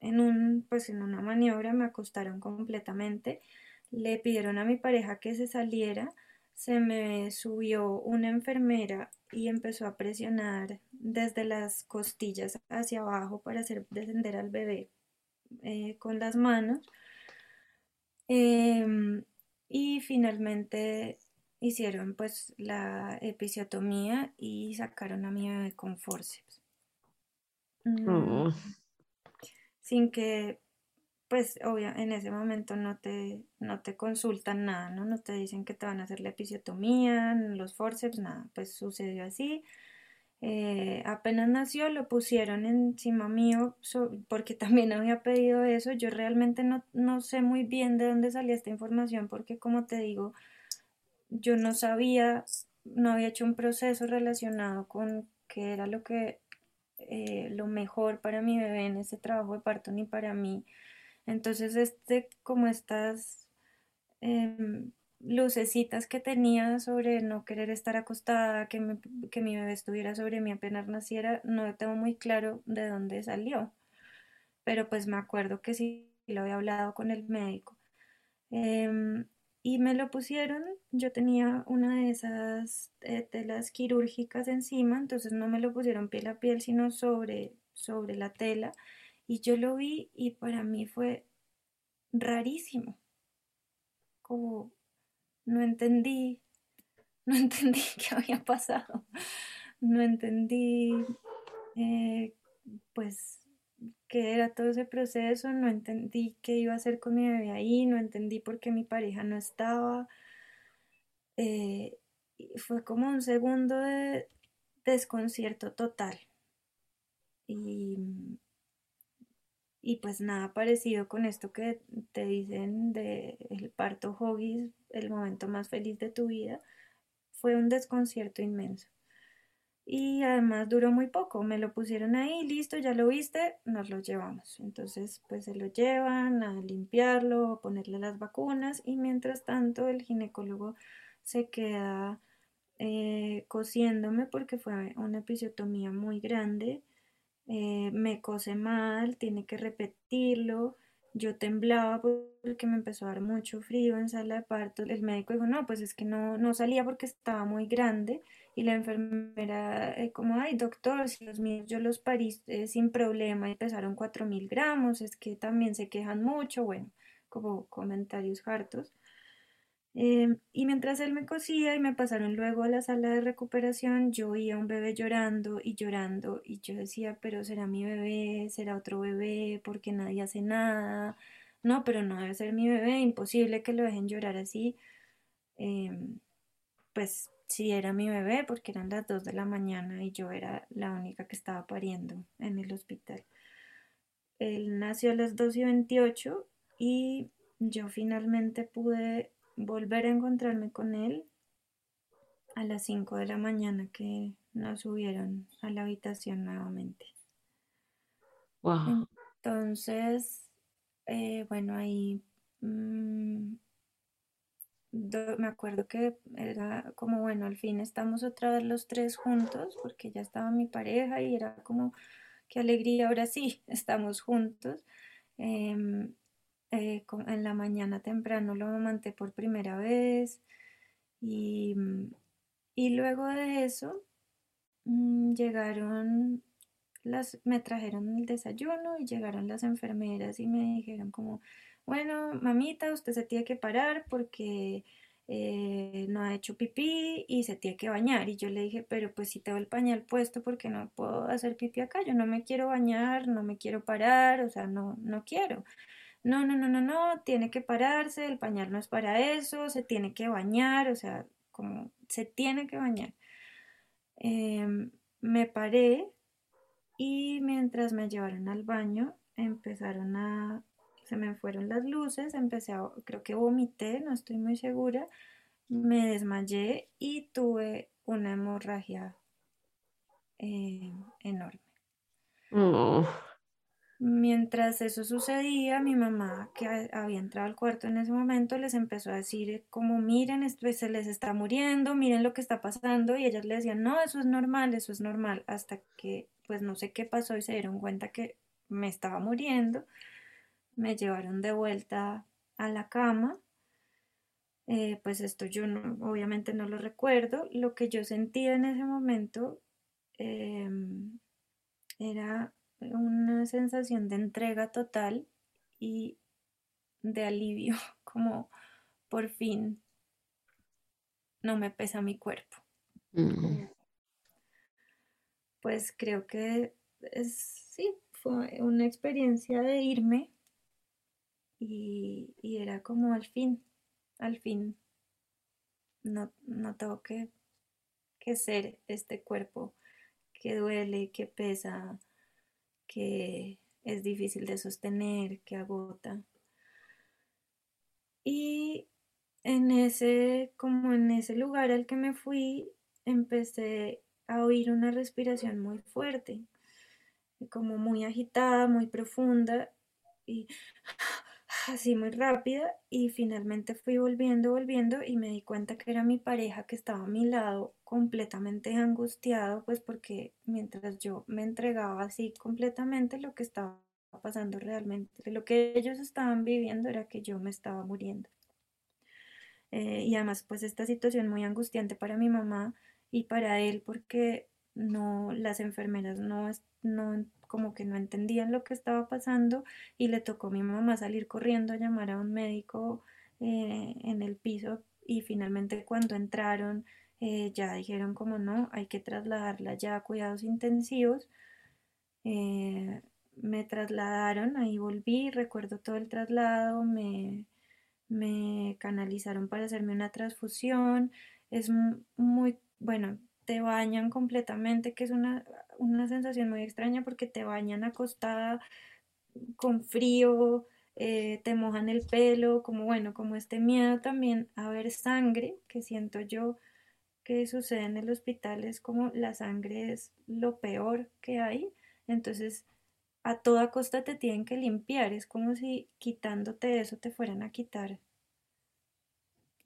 en un, pues en una maniobra, me acostaron completamente, le pidieron a mi pareja que se saliera se me subió una enfermera y empezó a presionar desde las costillas hacia abajo para hacer descender al bebé eh, con las manos. Em, y finalmente hicieron pues la episiotomía y sacaron a mi bebé con forceps. Mm. Sin que pues obvio, en ese momento no te, no te consultan nada, ¿no? No te dicen que te van a hacer la episiotomía, los forceps, nada, pues sucedió así. Eh, apenas nació, lo pusieron encima mío porque también había pedido eso. Yo realmente no, no sé muy bien de dónde salía esta información porque como te digo, yo no sabía, no había hecho un proceso relacionado con qué era lo que eh, lo mejor para mi bebé en ese trabajo de parto ni para mí. Entonces, este, como estas em, lucecitas que tenía sobre no querer estar acostada, que, mi bebé estuviera sobre mí apenas naciera, no tengo muy claro de dónde salió. Pero pues me acuerdo que sí lo había hablado con el médico. Em, y me lo pusieron, yo tenía una de esas eh, telas quirúrgicas encima, entonces no me lo pusieron piel a piel, sino sobre, sobre la tela y yo lo vi y para mí fue rarísimo. Como no entendí, no entendí qué había pasado. No entendí, eh, pues, qué era todo ese proceso. No entendí qué iba a hacer con mi bebé ahí. No entendí por qué mi pareja no estaba. Eh, fue como un segundo de desconcierto total. Y y pues nada parecido con esto que te dicen de parto hoggies, el momento más feliz de tu vida, fue un desconcierto inmenso. Y además duró muy poco, me lo pusieron ahí, listo, ya lo viste, nos lo llevamos. Entonces pues se lo llevan a limpiarlo, a ponerle las vacunas y mientras tanto el ginecólogo se queda eh, cosiéndome porque fue una episiotomía muy grande eh, me cose mal, tiene que repetirlo. Yo temblaba porque me empezó a dar mucho frío en sala de parto. El médico dijo, no, pues es que no, no salía porque estaba muy grande. Y la enfermera, eh, como, ay, doctor, si los míos yo los parí eh, sin problema y pesaron 4.000 gramos, es que también se quejan mucho, bueno, como comentarios hartos. Em, y mientras él me cosía y me pasaron luego a la sala de recuperación, yo oía un bebé llorando y llorando y yo decía, pero será mi bebé, será otro bebé, porque nadie hace nada. No, pero no debe ser mi bebé, imposible que lo dejen llorar así. Em, pues sí era mi bebé porque eran las 2 de la mañana y yo era la única que estaba pariendo en el hospital. Él nació a las 2 y 28 y yo finalmente pude volver a encontrarme con él a las 5 de la mañana que nos subieron a la habitación nuevamente. Entonces, eh, bueno, ahí mm, me acuerdo que era como, bueno, al fin estamos otra vez los tres juntos, porque ya estaba mi pareja y era como, qué alegría, ahora sí, estamos juntos. Em, eh, en la mañana temprano lo monté por primera vez y, y luego de eso mm, llegaron las, me trajeron el desayuno y llegaron las enfermeras y me dijeron como, bueno, mamita, usted se tiene que parar porque eh, no ha hecho pipí y se tiene que bañar. Y yo le dije, pero pues si tengo el pañal puesto porque no puedo hacer pipí acá, yo no me quiero bañar, no me quiero parar, o sea, no, no quiero. No, no, no, no, no, tiene que pararse, el pañal no es para eso, se tiene que bañar, o sea, como se tiene que bañar. Em, me paré y mientras me llevaron al baño empezaron a se me fueron las luces, empecé a, creo que vomité, no estoy muy segura, me desmayé y tuve una hemorragia eh, enorme. Mientras eso sucedía, mi mamá, que había entrado al cuarto en ese momento, les empezó a decir como miren, esto se les está muriendo, miren lo que está pasando, y ellas le decían, no, eso es normal, eso es normal, hasta que pues no sé qué pasó y se dieron cuenta que me estaba muriendo me llevaron de vuelta a la cama. Eh, pues esto yo obviamente no lo recuerdo. Lo que yo sentía en ese momento em, era una sensación de entrega total y de alivio, como por fin no me pesa mi cuerpo. Mm. Pues creo que es, sí, fue una experiencia de irme y, era como al fin, al fin, no, no tengo que, que ser este cuerpo que duele, que pesa, que es difícil de sostener, que agota. Y en ese, como en ese lugar al que me fui, empecé a oír una respiración muy fuerte, como muy agitada, muy profunda, y así muy rápida y finalmente fui volviendo, volviendo y me di cuenta que era mi pareja que estaba a mi lado completamente angustiado, pues porque mientras yo me entregaba así completamente lo que estaba pasando realmente, lo que ellos estaban viviendo era que yo me estaba muriendo. Eh, y además pues esta situación muy angustiante para mi mamá y para él porque no, las enfermeras no, no como que no entendían lo que estaba pasando y le tocó a mi mamá salir corriendo a llamar a un médico eh, en el piso y finalmente cuando entraron eh, ya dijeron como no, hay que trasladarla ya a cuidados intensivos. Eh, me trasladaron, ahí volví, recuerdo todo el traslado, me, me canalizaron para hacerme una transfusión. Es muy, bueno, te bañan completamente, que es una, sensación muy extraña porque te bañan acostada con frío, eh, te mojan el pelo, como bueno, como este miedo también a ver sangre, que siento yo que sucede en el hospital, es como la sangre es lo peor que hay, entonces a toda costa te tienen que limpiar, es como si quitándote eso te fueran a quitar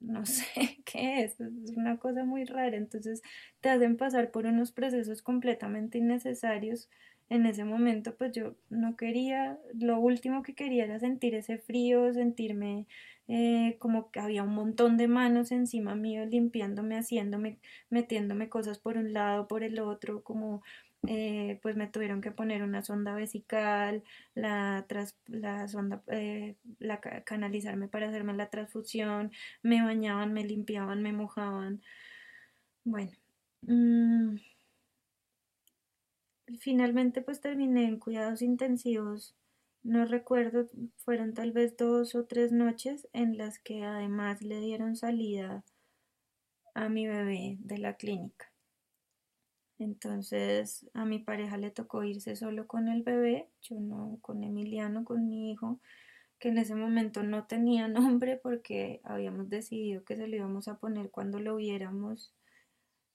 no sé qué es, es una cosa muy rara, entonces te hacen pasar por unos procesos completamente innecesarios. En ese momento pues yo no quería, lo último que quería era sentir ese frío, sentirme eh, como que había un montón de manos encima mío limpiándome, haciéndome, metiéndome cosas por un lado, por el otro, como eh, pues me tuvieron que poner una sonda vesical, la, la sonda, eh, canalizarme para hacerme la transfusión, me bañaban, me limpiaban, me mojaban. Bueno, mm, finalmente pues terminé en cuidados intensivos. No recuerdo, fueron tal vez dos o tres noches en las que además le dieron salida a mi bebé de la clínica. Entonces a mi pareja le tocó irse solo con el bebé, yo no con Emiliano, con mi hijo, que en ese momento no tenía nombre porque habíamos decidido que se lo íbamos a poner cuando lo viéramos.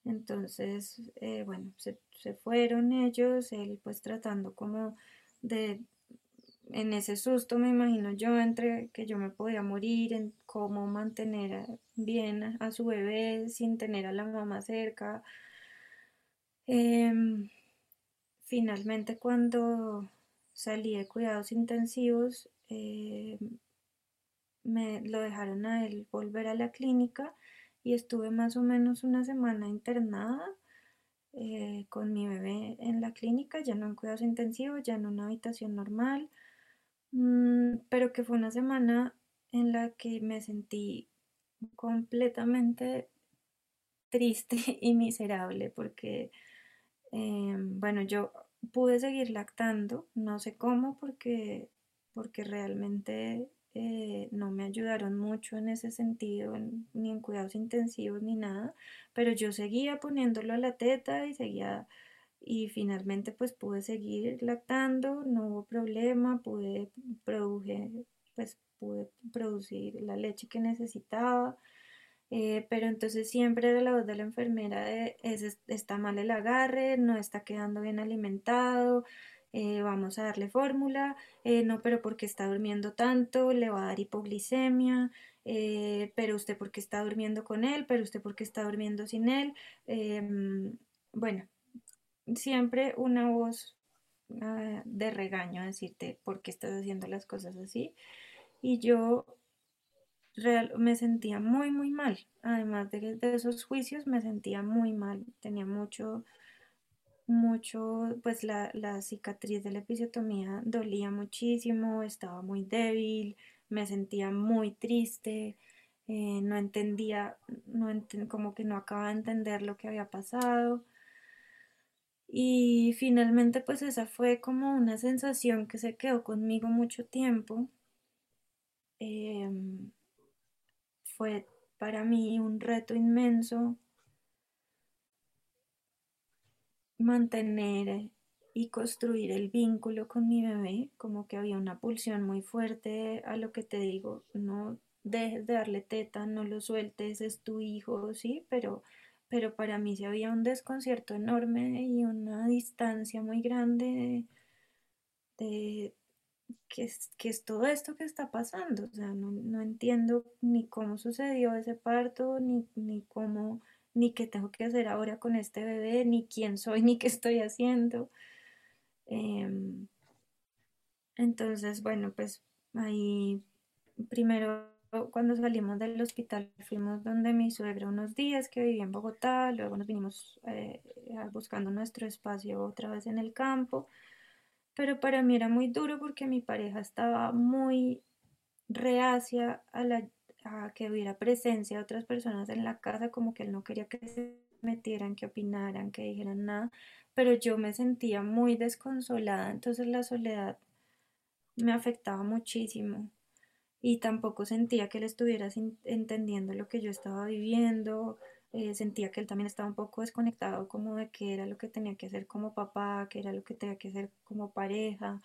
Entonces, eh, bueno, se, se fueron ellos, él pues tratando como de en ese susto me imagino yo entre que yo me podía morir, en cómo mantener bien a su bebé sin tener a la mamá cerca. Em, finalmente cuando salí de cuidados intensivos, em, me lo dejaron a él volver a la clínica y estuve más o menos una semana internada eh, con mi bebé en la clínica, ya no en cuidados intensivos, ya en una habitación normal. Mm, pero que fue una semana en la que me sentí completamente triste y miserable porque, em, bueno, yo pude seguir lactando, no sé cómo, porque, porque realmente eh, no me ayudaron mucho en ese sentido, ni en cuidados intensivos ni nada, pero yo seguía poniéndolo a la teta y seguía y finalmente pues pude seguir lactando, no hubo problema, pude produje, pues pude producir la leche que necesitaba, eh, pero entonces siempre era la voz de la enfermera de está mal el agarre, no está quedando bien alimentado, eh, vamos a darle fórmula, eh, no, pero porque está durmiendo tanto, le va a dar hipoglicemia, pero usted porque está durmiendo con él, pero usted porque está durmiendo sin él. Em, bueno, siempre una voz ah, de regaño a decirte por qué estás haciendo las cosas así. Y yo real, me sentía muy, muy mal. Además de, de, esos juicios, me sentía muy mal. Tenía mucho, mucho, pues la, la cicatriz de la episiotomía dolía muchísimo, estaba muy débil, me sentía muy triste. Eh, no entendía, no como que no acababa de entender lo que había pasado. Y finalmente pues esa fue como una sensación que se quedó conmigo mucho tiempo. Em, fue para mí un reto inmenso mantener y construir el vínculo con mi bebé, como que había una pulsión muy fuerte a lo que te digo, no dejes de darle teta, no lo sueltes, es tu hijo, sí, pero pero para mí sí había un desconcierto enorme y una distancia muy grande de, qué, es, es, todo esto que está pasando. O sea, no, entiendo ni cómo sucedió ese parto, ni, ni cómo, ni qué tengo que hacer ahora con este bebé, ni quién soy, ni qué estoy haciendo. Em, entonces, bueno, pues ahí primero cuando salimos del hospital fuimos donde mi suegra unos días que vivía en Bogotá, luego nos vinimos eh, buscando nuestro espacio otra vez en el campo, pero para mí era muy duro porque mi pareja estaba muy reacia a, la, a que hubiera presencia de otras personas en la casa, como que él no quería que se metieran, que opinaran, que dijeran nada, pero yo me sentía muy desconsolada, entonces la soledad me afectaba muchísimo y tampoco sentía que él estuviera entendiendo lo que yo estaba viviendo, eh, sentía que él también estaba un poco desconectado como de qué era lo que tenía que hacer como papá, qué era lo que tenía que hacer como pareja,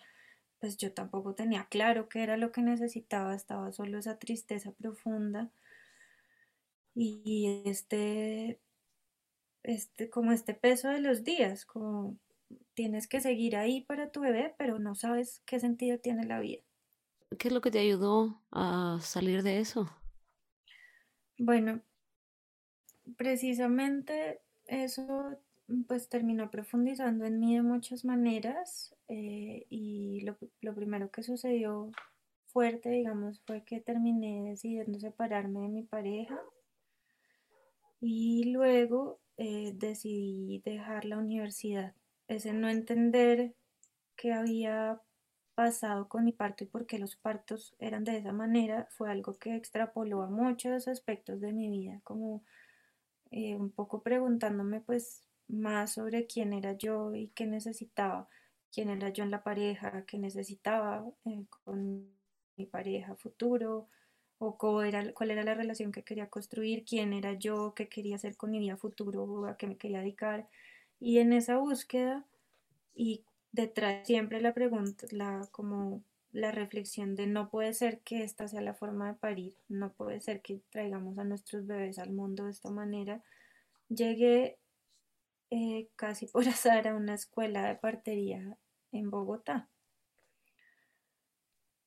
pues yo tampoco tenía claro qué era lo que necesitaba, estaba solo esa tristeza profunda y este, este, como este peso de los días, como tienes que seguir ahí para tu bebé, pero no sabes qué sentido tiene la vida. ¿Qué es lo que te ayudó a salir de eso? Bueno, precisamente eso pues terminó profundizando en mí de muchas maneras eh, y lo, primero que sucedió fuerte, digamos, fue que terminé decidiendo separarme de mi pareja y luego eh, decidí dejar la universidad. Ese no entender que había pasado con mi parto y por qué los partos eran de esa manera fue algo que extrapoló a muchos aspectos de mi vida, como eh, un poco preguntándome pues más sobre quién era yo y qué necesitaba, quién era yo en la pareja, qué necesitaba eh, con mi pareja futuro o cuál era, cuál era la relación que quería construir, quién era yo, qué quería hacer con mi vida futuro, a qué me quería dedicar. Y en esa búsqueda y detrás siempre la pregunta, la, como la reflexión de no puede ser que esta sea la forma de parir, no puede ser que traigamos a nuestros bebés al mundo de esta manera, llegué eh, casi por azar a una escuela de partería en Bogotá.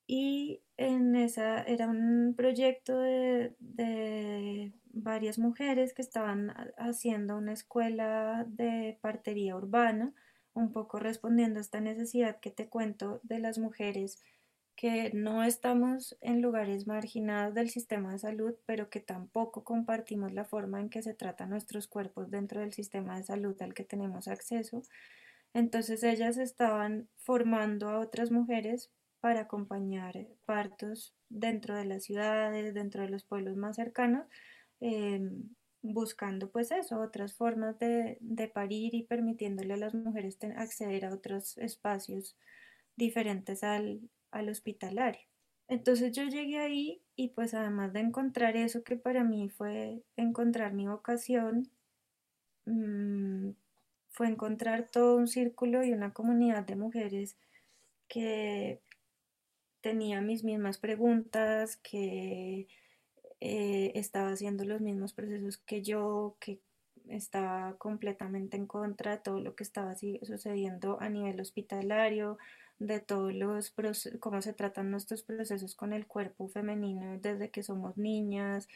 Y en esa era un proyecto de, de varias mujeres que estaban haciendo una escuela de partería urbana, un poco respondiendo a esta necesidad que te cuento de las mujeres que no estamos en lugares marginados del sistema de salud, pero que tampoco compartimos la forma en que se tratan nuestros cuerpos dentro del sistema de salud al que tenemos acceso. Entonces ellas estaban formando a otras mujeres para acompañar partos dentro de las ciudades, dentro de los pueblos más cercanos, em, buscando pues eso, otras formas de, de, parir y permitiéndole a las mujeres acceder a otros espacios diferentes al, al hospitalario. Entonces yo llegué ahí y pues además de encontrar eso que para mí fue encontrar mi vocación, mmm, fue encontrar todo un círculo y una comunidad de mujeres que tenía mis mismas preguntas, que eh, estaba haciendo los mismos procesos que yo, que estaba completamente en contra de todo lo que estaba sucediendo a nivel hospitalario, de todos los cómo se tratan nuestros procesos con el cuerpo femenino desde que somos niñas,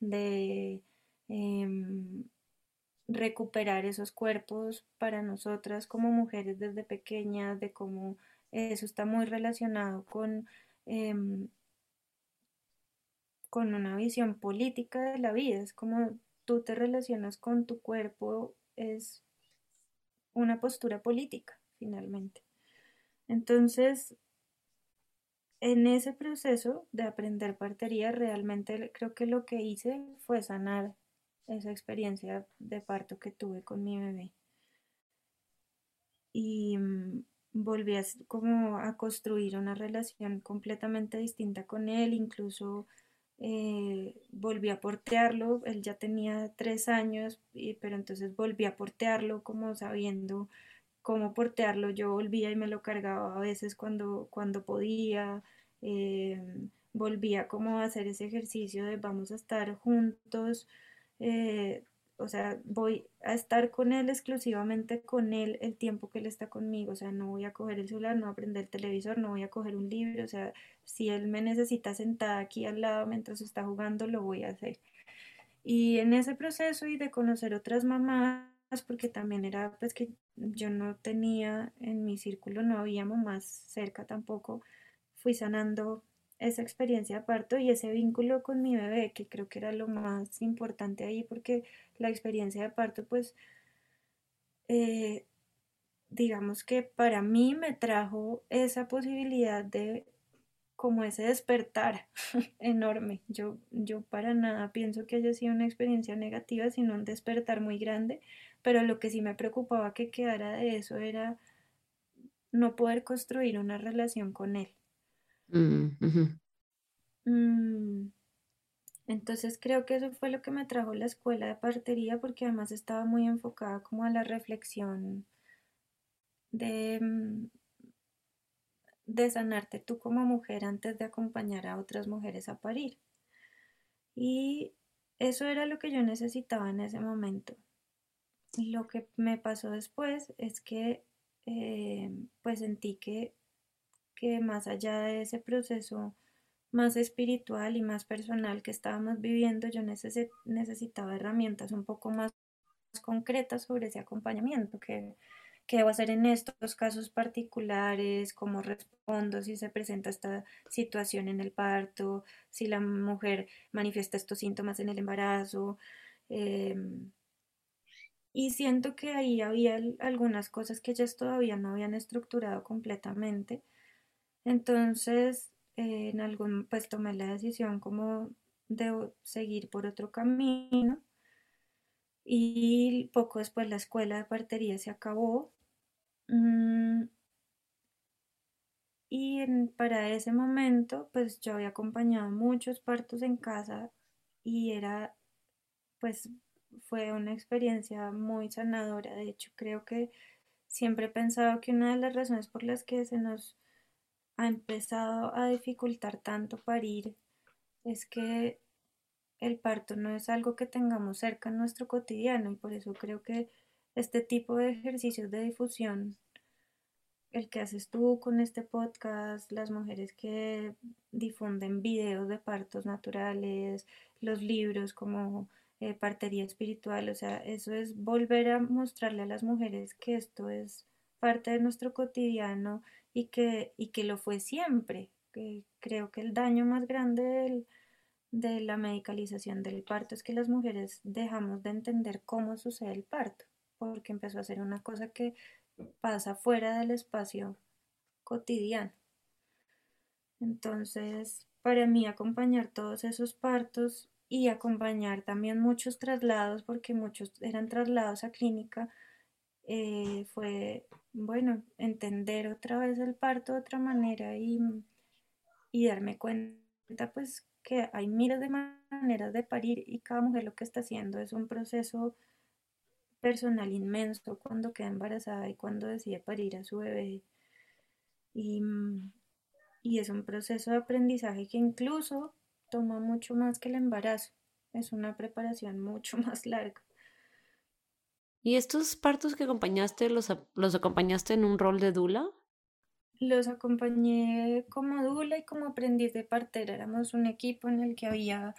de em, recuperar esos cuerpos para nosotras como mujeres desde pequeñas, de cómo eso está muy relacionado con, em, con una visión política de la vida, es como tú te relacionas con tu cuerpo, es una postura política finalmente. Entonces, en ese proceso de aprender partería, realmente creo que lo que hice fue sanar esa experiencia de parto que tuve con mi bebé. Y mm, volví a, como a construir una relación completamente distinta con él, incluso eh, volví a portearlo, él ya tenía tres años, pero entonces volví a portearlo como sabiendo cómo portearlo. Yo volvía y me lo cargaba a veces cuando, cuando podía. Eh, volvía como a hacer ese ejercicio de vamos a estar juntos. Eh, o sea, voy a estar con él exclusivamente con él el tiempo que él está conmigo. O sea, no voy a coger el celular, no voy a prender el televisor, no voy a coger un libro. O sea, si él me necesita sentada aquí al lado mientras está jugando, lo voy a hacer. Y en ese proceso y de conocer otras mamás, porque también era pues que yo no tenía en mi círculo, no había mamás cerca tampoco, fui sanando esa experiencia de parto y ese vínculo con mi bebé, que creo que era lo más importante ahí, porque la experiencia de parto, pues, eh, digamos que para mí me trajo esa posibilidad de como ese despertar enorme. Yo, yo para nada pienso que haya sido una experiencia negativa, sino un despertar muy grande pero lo que sí me preocupaba que quedara de eso era no poder construir una relación con él. Mm, mm, entonces creo que eso fue lo que me trajo la escuela de partería porque además estaba muy enfocada como a la reflexión de, mm, de sanarte tú como mujer antes de acompañar a otras mujeres a parir. Y eso era lo que yo necesitaba en ese momento. Lo que me pasó después es que eh, pues sentí que, que más allá de ese proceso más espiritual y más personal que estábamos viviendo, yo necesitaba herramientas un poco más concretas sobre ese acompañamiento, que, qué debo hacer en estos casos particulares, cómo respondo si se presenta esta situación en el parto, si la mujer manifiesta estos síntomas en el embarazo. Em, y siento que ahí había algunas cosas que ellas todavía no habían estructurado completamente. Entonces, eh, en algún, pues tomé la decisión como de seguir por otro camino. Y poco después la escuela de partería se acabó. Mm, y para ese momento, pues yo había acompañado muchos partos en casa y era pues fue una experiencia muy sanadora. De hecho, creo que siempre he pensado que una de las razones por las que se nos ha empezado a dificultar tanto parir es que el parto no es algo que tengamos cerca en nuestro cotidiano y por eso creo que este tipo de ejercicios de difusión, el que haces tú con este podcast, las mujeres que difunden videos de partos naturales, los libros como eh, partería espiritual, o sea, eso es volver a mostrarle a las mujeres que esto es parte de nuestro cotidiano y que, y que lo fue siempre. Creo que el daño más grande de la medicalización del parto es que las mujeres dejamos de entender cómo sucede el parto, porque empezó a ser una cosa que pasa fuera del espacio cotidiano. Entonces, para mí acompañar todos esos partos y acompañar también muchos traslados, porque muchos eran traslados a clínica, eh, fue, bueno, entender otra vez el parto de otra manera y, y darme cuenta pues que hay miles de maneras de parir y cada mujer lo que está haciendo es un proceso personal inmenso cuando queda embarazada y cuando decide parir a su bebé. Y, y es un proceso de aprendizaje que incluso toma mucho más que el embarazo. Es una preparación mucho más larga. ¿Y estos partos que acompañaste, los, los acompañaste en un rol de dula? Los acompañé como dula y como aprendiz de partera. Éramos un equipo en el que había,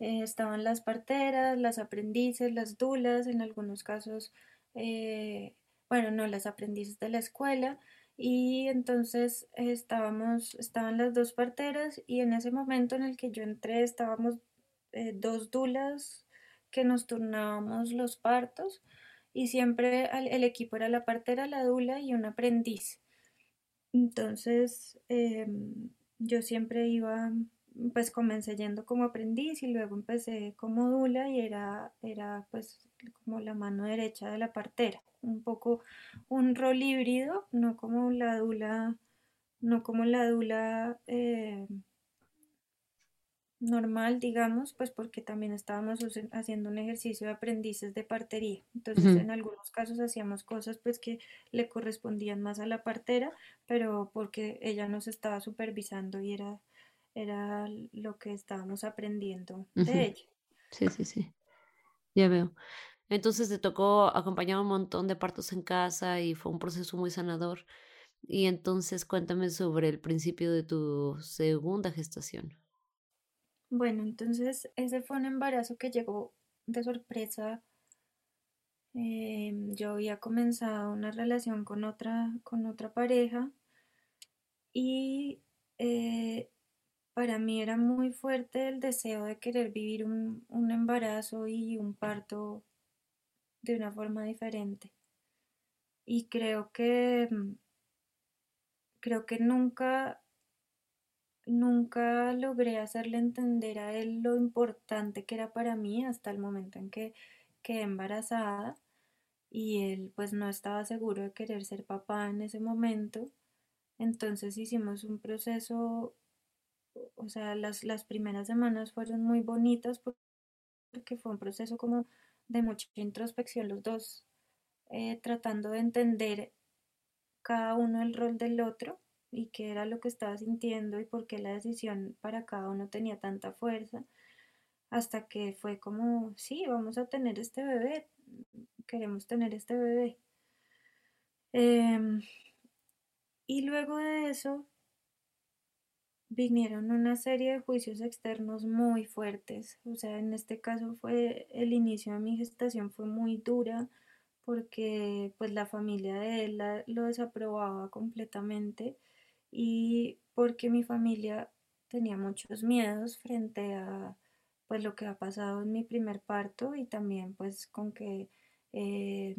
eh, estaban las parteras, las aprendices, las dulas, en algunos casos, eh, bueno, no, las aprendices de la escuela. Y entonces estábamos, estaban las dos parteras y en ese momento en el que yo entré estábamos eh, dos dulas que nos turnábamos los partos y siempre el equipo era la partera, la dula y un aprendiz. Entonces em, yo siempre iba, pues comencé yendo como aprendiz y luego empecé como dula y era, era pues como la mano derecha de la partera, un poco un rol híbrido, no como la dula, no como la dula eh, normal, digamos, pues porque también estábamos haciendo un ejercicio de aprendices de partería. Entonces, en algunos casos hacíamos cosas pues que le correspondían más a la partera, pero porque ella nos estaba supervisando y era, era lo que estábamos aprendiendo de ella. Sí, sí, sí. Ya veo. Entonces te tocó acompañar un montón de partos en casa y fue un proceso muy sanador. Y entonces cuéntame sobre el principio de tu segunda gestación. Bueno, entonces ese fue un embarazo que llegó de sorpresa. Em, yo había comenzado una relación con otra, con otra pareja y eh, para mí era muy fuerte el deseo de querer vivir un, un embarazo y un parto de una forma diferente. Y creo que creo que nunca nunca logré hacerle entender a él lo importante que era para mí hasta el momento en que quedé embarazada y él pues no estaba seguro de querer ser papá en ese momento. Entonces hicimos un proceso, o sea, las, las primeras semanas fueron muy bonitas porque fue un proceso como de mucha introspección los dos, eh, tratando de entender cada uno el rol del otro y qué era lo que estaba sintiendo y por qué la decisión para cada uno tenía tanta fuerza, hasta que fue como, sí, vamos a tener este bebé, queremos tener este bebé. Em, y luego de eso vinieron una serie de juicios externos muy fuertes, o sea, en este caso fue el inicio de mi gestación fue muy dura porque pues la familia de él lo desaprobaba completamente y porque mi familia tenía muchos miedos frente a pues lo que ha pasado en mi primer parto y también pues con que eh,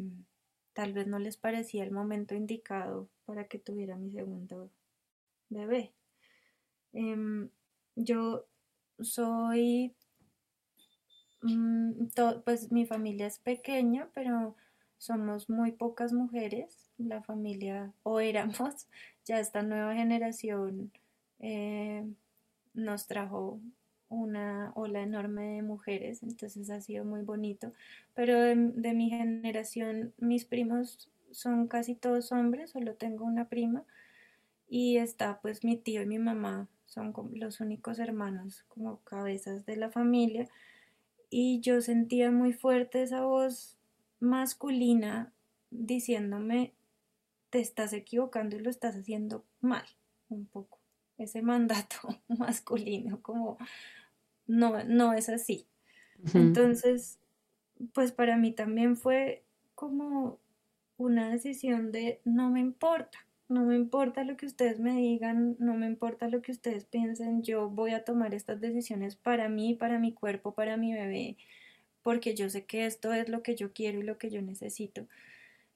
tal vez no les parecía el momento indicado para que tuviera mi segundo bebé. Em, yo soy, mm, pues mi familia es pequeña, pero somos muy pocas mujeres, la familia, o éramos, ya esta nueva generación eh, nos trajo una ola enorme de mujeres, entonces ha sido muy bonito. Pero de, mi generación, mis primos son casi todos hombres, solo tengo una prima. y está pues mi tío y mi mamá, son los únicos hermanos como cabezas de la familia y yo sentía muy fuerte esa voz masculina diciéndome te estás equivocando y lo estás haciendo mal un poco. Ese mandato masculino como no no es así. Entonces pues para mí también fue como una decisión de no me importa, no me importa lo que ustedes me digan, no me importa lo que ustedes piensen, yo voy a tomar estas decisiones para mí, para mi cuerpo, para mi bebé, porque yo sé que esto es lo que yo quiero y lo que yo necesito.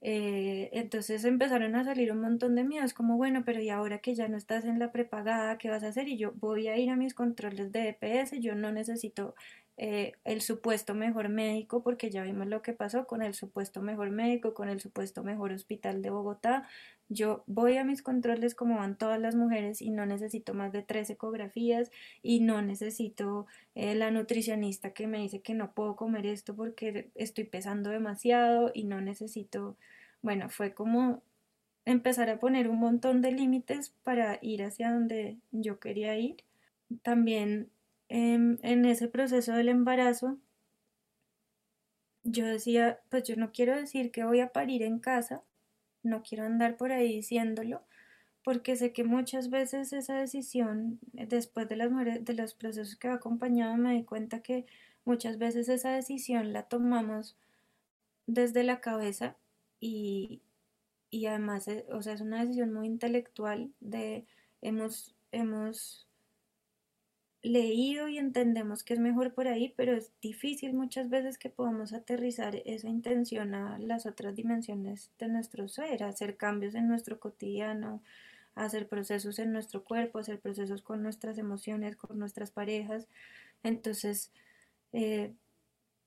Eh, entonces empezaron a salir un montón de miedos, como bueno, pero y ahora que ya no estás en la prepagada, ¿qué vas a hacer? Y yo voy a ir a mis controles de EPS, yo no necesito eh, el supuesto mejor médico, porque ya vimos lo que pasó con el supuesto mejor médico, con el supuesto mejor hospital de Bogotá. Yo voy a mis controles como van todas las mujeres y no necesito más de tres ecografías y no necesito eh, la nutricionista que me dice que no puedo comer esto porque estoy pesando demasiado y no necesito, bueno, fue como empezar a poner un montón de límites para ir hacia donde yo quería ir. También en, ese proceso del embarazo, yo decía, pues yo no quiero decir que voy a parir en casa, no quiero andar por ahí diciéndolo, porque sé que muchas veces esa decisión, después de, las, de los procesos que ha acompañado, me di cuenta que muchas veces esa decisión la tomamos desde la cabeza y, y además, eh, o sea, es una decisión muy intelectual de hemos, hemos leído y entendemos que es mejor por ahí, pero es difícil muchas veces que podamos aterrizar esa intención a las otras dimensiones de nuestro ser, hacer cambios en nuestro cotidiano, hacer procesos en nuestro cuerpo, hacer procesos con nuestras emociones, con nuestras parejas. Entonces, eh,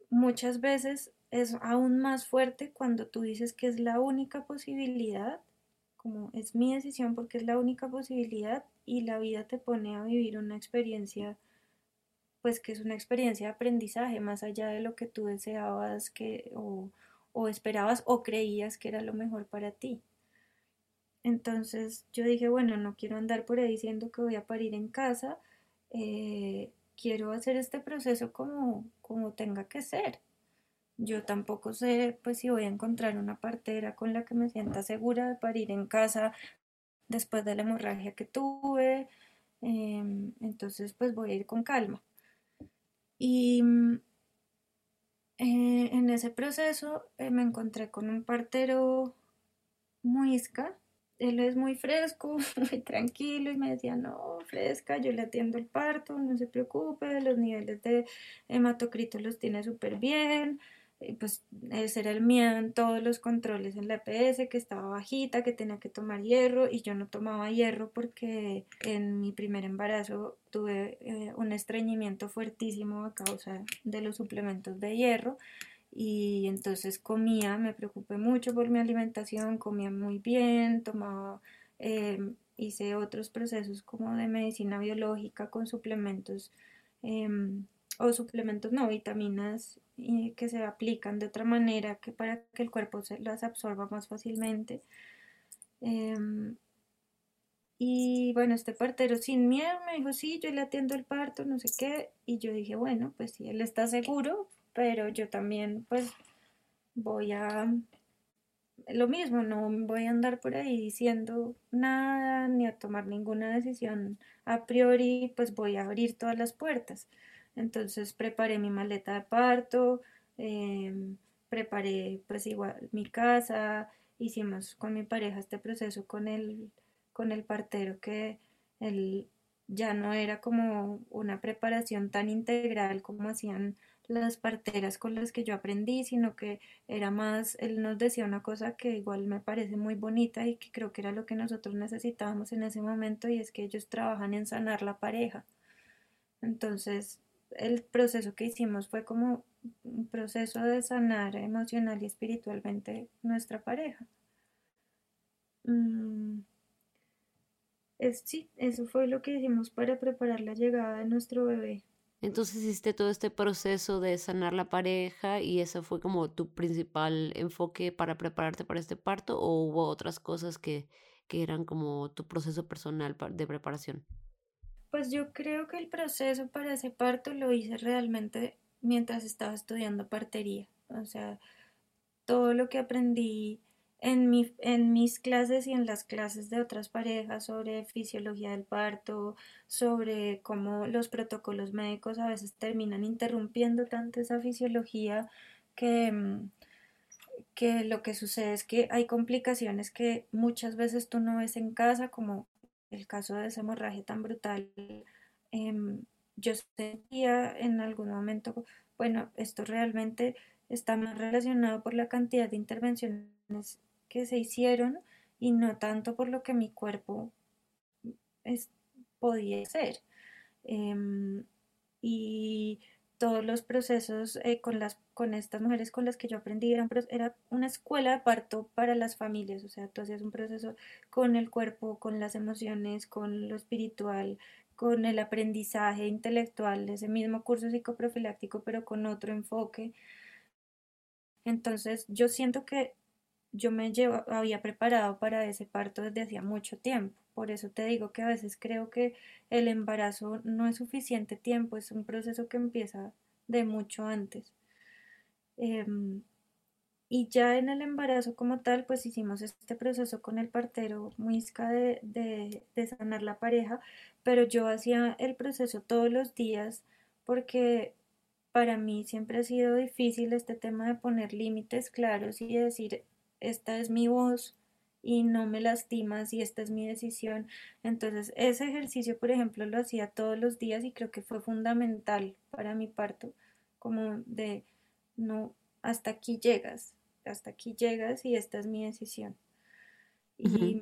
muchas veces es aún más fuerte cuando tú dices que es la única posibilidad, como es mi decisión porque es la única posibilidad y la vida te pone a vivir una experiencia, pues que es una experiencia de aprendizaje más allá de lo que tú deseabas que, o, o esperabas o creías que era lo mejor para ti. Entonces yo dije, bueno, no quiero andar por ahí diciendo que voy a parir en casa, eh, quiero hacer este proceso como, como tenga que ser. Yo tampoco sé pues si voy a encontrar una partera con la que me sienta segura de parir en casa después de la hemorragia que tuve. Em, entonces, pues voy a ir con calma. Y mm, eh, en ese proceso eh, me encontré con un partero muisca. Él es muy fresco, muy tranquilo y me decía, no, fresca, yo le atiendo el parto, no se preocupe, los niveles de hematocrito los tiene súper bien, pues ese era el miedo en todos los controles en la EPS, que estaba bajita, que tenía que tomar hierro y yo no tomaba hierro porque en mi primer embarazo tuve eh, un estreñimiento fuertísimo a causa de los suplementos de hierro y entonces comía, me preocupé mucho por mi alimentación, comía muy bien, tomaba, em, hice otros procesos como de medicina biológica con suplementos. Em, o suplementos no, vitaminas que se aplican de otra manera que para que el cuerpo se las absorba más fácilmente. Em, y bueno, este partero sin miedo me dijo, sí, yo le atiendo el parto, no sé qué. Y yo dije, bueno, pues sí, él está seguro, pero yo también pues voy a... Lo mismo, no voy a andar por ahí diciendo nada ni a tomar ninguna decisión a priori, pues voy a abrir todas las puertas. Entonces preparé mi maleta de parto, em, preparé pues igual mi casa, hicimos con mi pareja este proceso con el, con el partero que él ya no era como una preparación tan integral como hacían las parteras con las que yo aprendí, sino que era más, él nos decía una cosa que igual me parece muy bonita y que creo que era lo que nosotros necesitábamos en ese momento y es que ellos trabajan en sanar la pareja. Entonces, el proceso que hicimos fue como un proceso de sanar emocional y espiritualmente nuestra pareja. Mm, es, sí, eso fue lo que hicimos para preparar la llegada de nuestro bebé. Entonces hiciste todo este proceso de sanar la pareja y eso fue como tu principal enfoque para prepararte para este parto o hubo otras cosas que, que eran como tu proceso personal de preparación? Pues yo creo que el proceso para ese parto lo hice realmente mientras estaba estudiando partería. O sea, todo lo que aprendí en, mi, en mis clases y en las clases de otras parejas sobre fisiología del parto, sobre cómo los protocolos médicos a veces terminan interrumpiendo tanto esa fisiología que, mm, que lo que sucede es que hay complicaciones que muchas veces tú no ves en casa, como el caso de esa hemorragia tan brutal, em, yo sentía en algún momento, bueno, esto realmente está más relacionado por la cantidad de intervenciones que se hicieron y no tanto por lo que mi cuerpo podía hacer. Em, y todos los procesos eh, con, las, con estas mujeres con las que yo aprendí eran, era una escuela de parto para las familias, o sea, tú hacías un proceso con el cuerpo, con las emociones, con lo espiritual, con el aprendizaje intelectual, ese mismo curso psicoprofiláctico, pero con otro enfoque. Entonces, yo siento que yo me había preparado para ese parto desde hacía mucho tiempo. Por eso te digo que a veces creo que el embarazo no es suficiente tiempo, es un proceso que empieza de mucho antes. Em, y ya en el embarazo como tal, pues hicimos este proceso con el partero muisca de, de, de sanar la pareja, pero yo hacía el proceso todos los días porque para mí siempre ha sido difícil este tema de poner límites claros y decir, esta es mi voz, y no me lastimas y esta es mi decisión. Entonces, ese ejercicio, por ejemplo, lo hacía todos los días y creo que fue fundamental para mi parto, como de, no, hasta aquí llegas, hasta aquí llegas y esta es mi decisión. Y,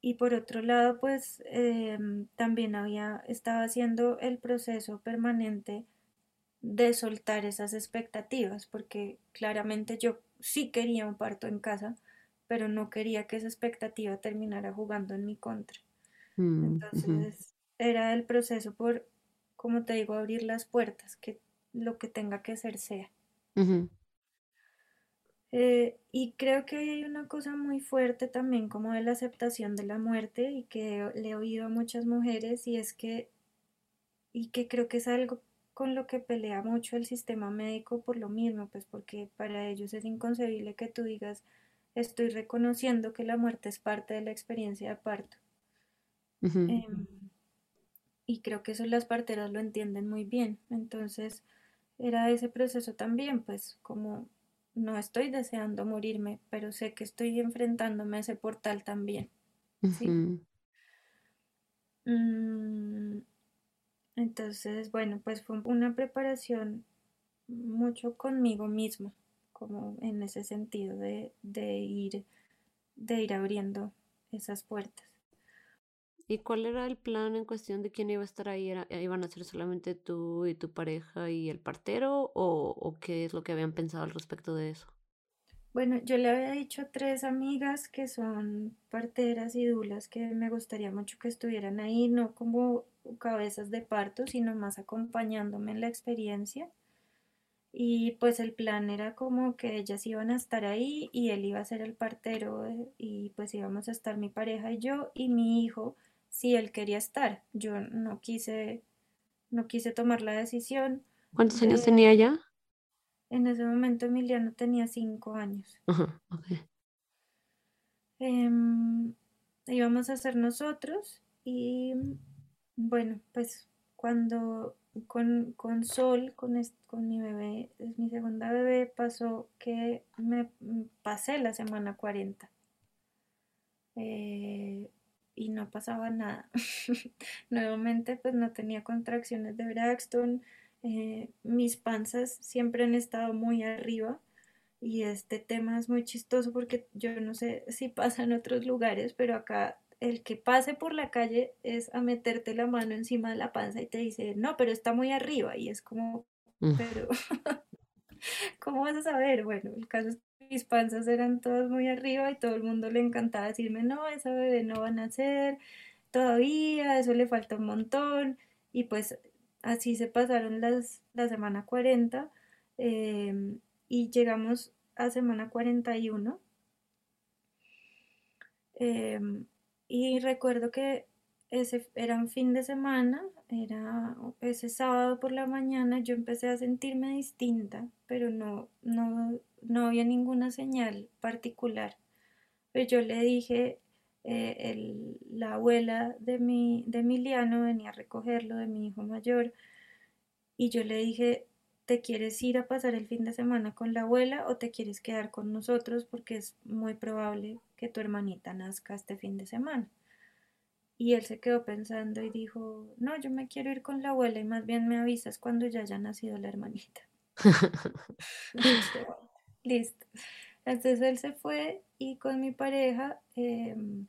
y por otro lado, pues em, también había, estaba haciendo el proceso permanente de soltar esas expectativas, porque claramente yo sí quería un parto en casa, pero no quería que esa expectativa terminara jugando en mi contra. Mm, Entonces, era el proceso por, como te digo, abrir las puertas, que lo que tenga que ser sea. Eh, y creo que hay una cosa muy fuerte también como de la aceptación de la muerte y que le he oído a muchas mujeres y es que, y que creo que es algo con lo que pelea mucho el sistema médico por lo mismo, pues porque para ellos es inconcebible que tú digas, estoy reconociendo que la muerte es parte de la experiencia de parto. Em, y creo que eso las parteras lo entienden muy bien. Entonces, era ese proceso también, pues como no estoy deseando morirme, pero sé que estoy enfrentándome a ese portal también. Mm, entonces, bueno, pues fue una preparación mucho conmigo misma como en ese sentido de, ir, de ir abriendo esas puertas. ¿Y cuál era el plan en cuestión de quién iba a estar ahí? ¿Iban a ser solamente tú y tu pareja y el partero? ¿O, qué es lo que habían pensado al respecto de eso? Bueno, yo le había dicho a tres amigas que son parteras y dulas que me gustaría mucho que estuvieran ahí, no como cabezas de parto, sino más acompañándome en la experiencia. Y pues el plan era como que ellas iban a estar ahí y él iba a ser el partero eh, y pues íbamos a estar mi pareja y yo y mi hijo si él quería estar. Yo no quise, no quise tomar la decisión. ¿Cuántos años tenía ya? En ese momento Emiliano tenía cinco años. Ajá, em, íbamos a ser nosotros y bueno, pues cuando con, Sol, con, con mi bebé, es mi segunda bebé, pasó que me pasé la semana 40 eh, y no pasaba nada. Nuevamente, pues no tenía contracciones de Braxton, eh, mis panzas siempre han estado muy arriba. Y este tema es muy chistoso porque yo no sé si pasa en otros lugares, pero acá el que pase por la calle es a meterte la mano encima de la panza y te dice, no, pero está muy arriba. Y es como, mm. pero, ¿cómo vas a saber? Bueno, el caso es que mis panzas eran todas muy arriba y todo el mundo le encantaba decirme, no, esa bebé no va a nacer todavía, eso le falta un montón. Y pues así se pasaron las, la semana 40 em, y llegamos a semana 41 Em, y recuerdo que ese era un fin de semana, era ese sábado por la mañana, yo empecé a sentirme distinta, pero no, no, no había ninguna señal particular. Pero yo le dije, eh, la abuela de, mi, de Emiliano venía a recogerlo, de mi hijo mayor, y yo le dije, ¿te quieres ir a pasar el fin de semana con la abuela o te quieres quedar con nosotros porque es muy probable que tu hermanita nazca este fin de semana? Y él se quedó pensando y dijo, no, yo me quiero ir con la abuela y más bien me avisas cuando ya haya nacido la hermanita. Listo. Entonces él se fue y con mi pareja em,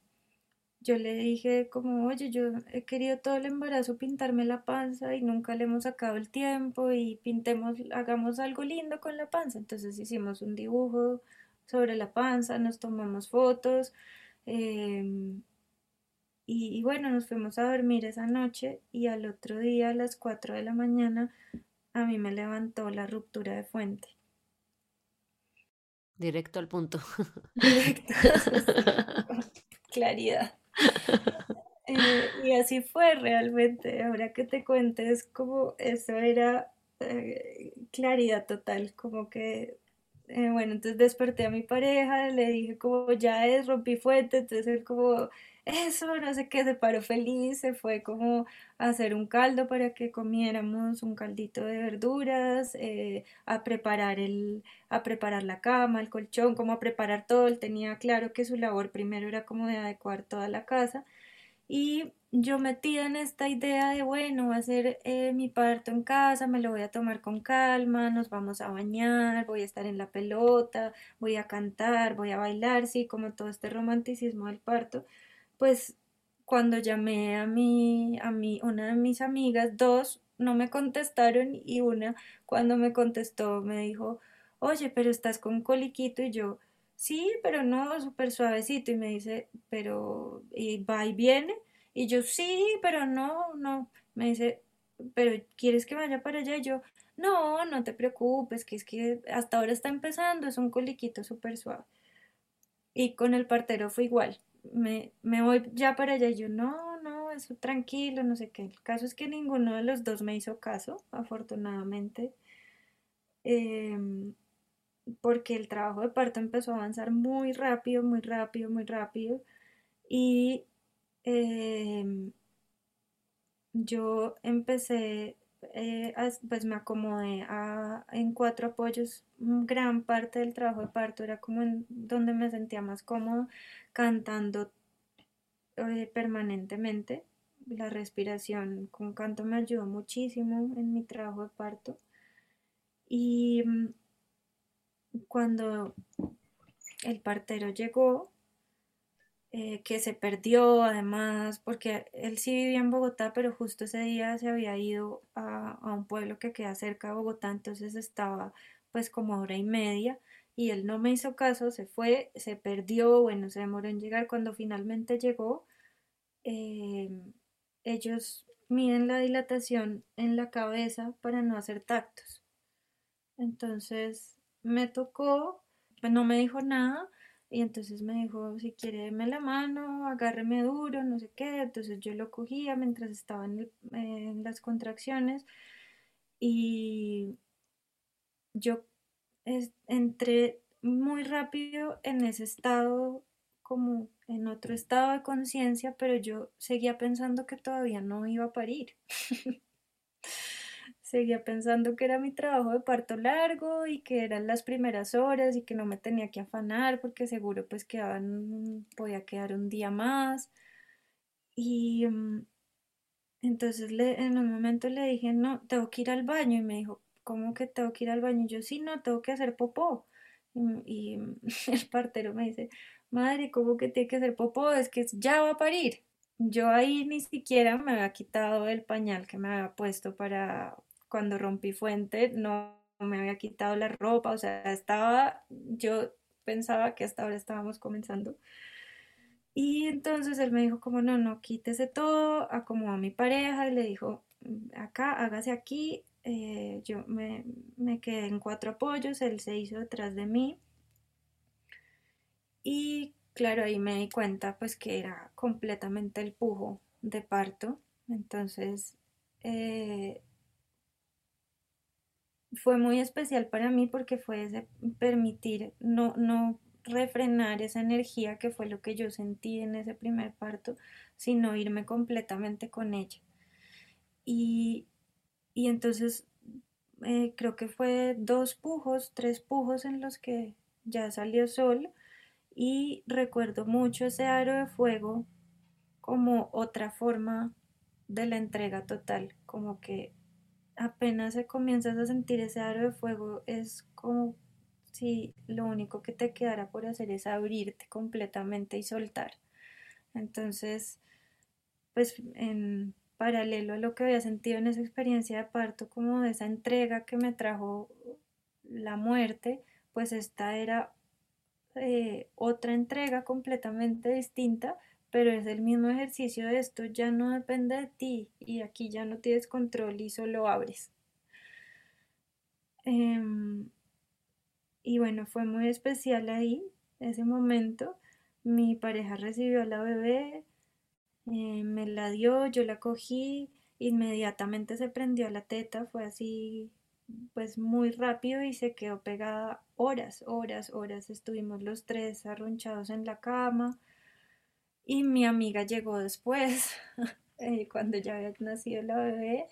yo le dije como, oye, yo he querido todo el embarazo pintarme la panza y nunca le hemos sacado el tiempo y pintemos, hagamos algo lindo con la panza. Entonces hicimos un dibujo sobre la panza, nos tomamos fotos em, y, y, bueno, nos fuimos a dormir esa noche y al otro día a las 4 de la mañana a mí me levantó la ruptura de fuente. Directo al punto. Directo. Claridad. Eh, y así fue realmente. Ahora que te cuentes, como eso era eh, claridad total, como que, eh, bueno, entonces desperté a mi pareja, le dije como ya es, rompí fuente, entonces él como eso, no sé qué, se paró feliz, se fue como a hacer un caldo para que comiéramos un caldito de verduras, eh, a preparar el, a preparar la cama, el colchón, como a preparar todo. Él tenía claro que su labor primero era como de adecuar toda la casa. Y yo metida en esta idea de, bueno, voy a hacer eh, mi parto en casa, me lo voy a tomar con calma, nos vamos a bañar, voy a estar en la pelota, voy a cantar, voy a bailar, sí, como todo este romanticismo del parto pues cuando llamé a mi, a mi, una de mis amigas, dos no me contestaron y una cuando me contestó me dijo, oye, pero estás con coliquito y yo, sí, pero no, súper suavecito y me dice, pero, y va y viene y yo, sí, pero no, no, me dice, pero ¿quieres que vaya para allá? Y yo, no, no te preocupes, que es que hasta ahora está empezando, es un coliquito súper suave. Y con el partero fue igual me, voy ya para allá. Y yo, no, no, eso tranquilo, no sé qué. El caso es que ninguno de los dos me hizo caso, afortunadamente. Em, porque el trabajo de parto empezó a avanzar muy rápido, muy rápido, muy rápido. Y em, yo empecé eh, pues me acomodé en cuatro apoyos. Gran parte del trabajo de parto era como en donde me sentía más cómodo, cantando eh, permanentemente. La respiración con canto me ayudó muchísimo en mi trabajo de parto. Y mm, cuando el partero llegó, eh, que se perdió además, porque él sí vivía en Bogotá, pero justo ese día se había ido a, un pueblo que queda cerca de Bogotá, entonces estaba pues como hora y media y él no me hizo caso, se fue, se perdió, bueno, se demoró en llegar, cuando finalmente llegó, eh, ellos miden la dilatación en la cabeza para no hacer tactos. Entonces me tocó, pues no me dijo nada, y entonces me dijo, si quiere, deme la mano, agárreme duro, no sé qué. Entonces yo lo cogía mientras estaba en, las contracciones. Y yo entré muy rápido en ese estado, como en otro estado de conciencia, pero yo seguía pensando que todavía no iba a parir. seguía pensando que era mi trabajo de parto largo y que eran las primeras horas y que no me tenía que afanar porque seguro pues quedaban, podía quedar un día más. Y mm, entonces le, en un momento le dije, no, tengo que ir al baño y me dijo, ¿cómo que tengo que ir al baño? Y yo, sí, no, tengo que hacer popó. Y, el partero me dice, madre, ¿cómo que tiene que hacer popó? Es que ya va a parir. Yo ahí ni siquiera me había quitado el pañal que me había puesto para, cuando rompí fuente no me había quitado la ropa, o sea, estaba, yo pensaba que hasta ahora estábamos comenzando. Y entonces él me dijo como, no, no, quítese todo, acomodó a mi pareja y le dijo, acá, hágase aquí. Eh, yo me, me quedé en cuatro apoyos, él se hizo detrás de mí. Y claro, ahí me di cuenta pues que era completamente el pujo de parto. Entonces, eh, fue muy especial para mí porque fue permitir no, no refrenar esa energía que fue lo que yo sentí en ese primer parto, sino irme completamente con ella. Y, y entonces eh, creo que fue dos pujos, tres pujos en los que ya salió sol y recuerdo mucho ese aro de fuego como otra forma de la entrega total, como que apenas se comienzas a sentir ese aro de fuego es como si lo único que te quedara por hacer es abrirte completamente y soltar. Entonces, pues en paralelo a lo que había sentido en esa experiencia de parto, como de esa entrega que me trajo la muerte, pues esta era eh, otra entrega completamente distinta, pero es el mismo ejercicio de esto, ya no depende de ti y aquí ya no tienes control y solo abres. Em, y bueno, fue muy especial ahí, ese momento. Mi pareja recibió a la bebé, eh, me la dio, yo la cogí, inmediatamente se prendió la teta, fue así pues muy rápido y se quedó pegada horas, horas, horas. Estuvimos los tres arronchados en la cama y mi amiga llegó después, eh, cuando ya había nacido la bebé.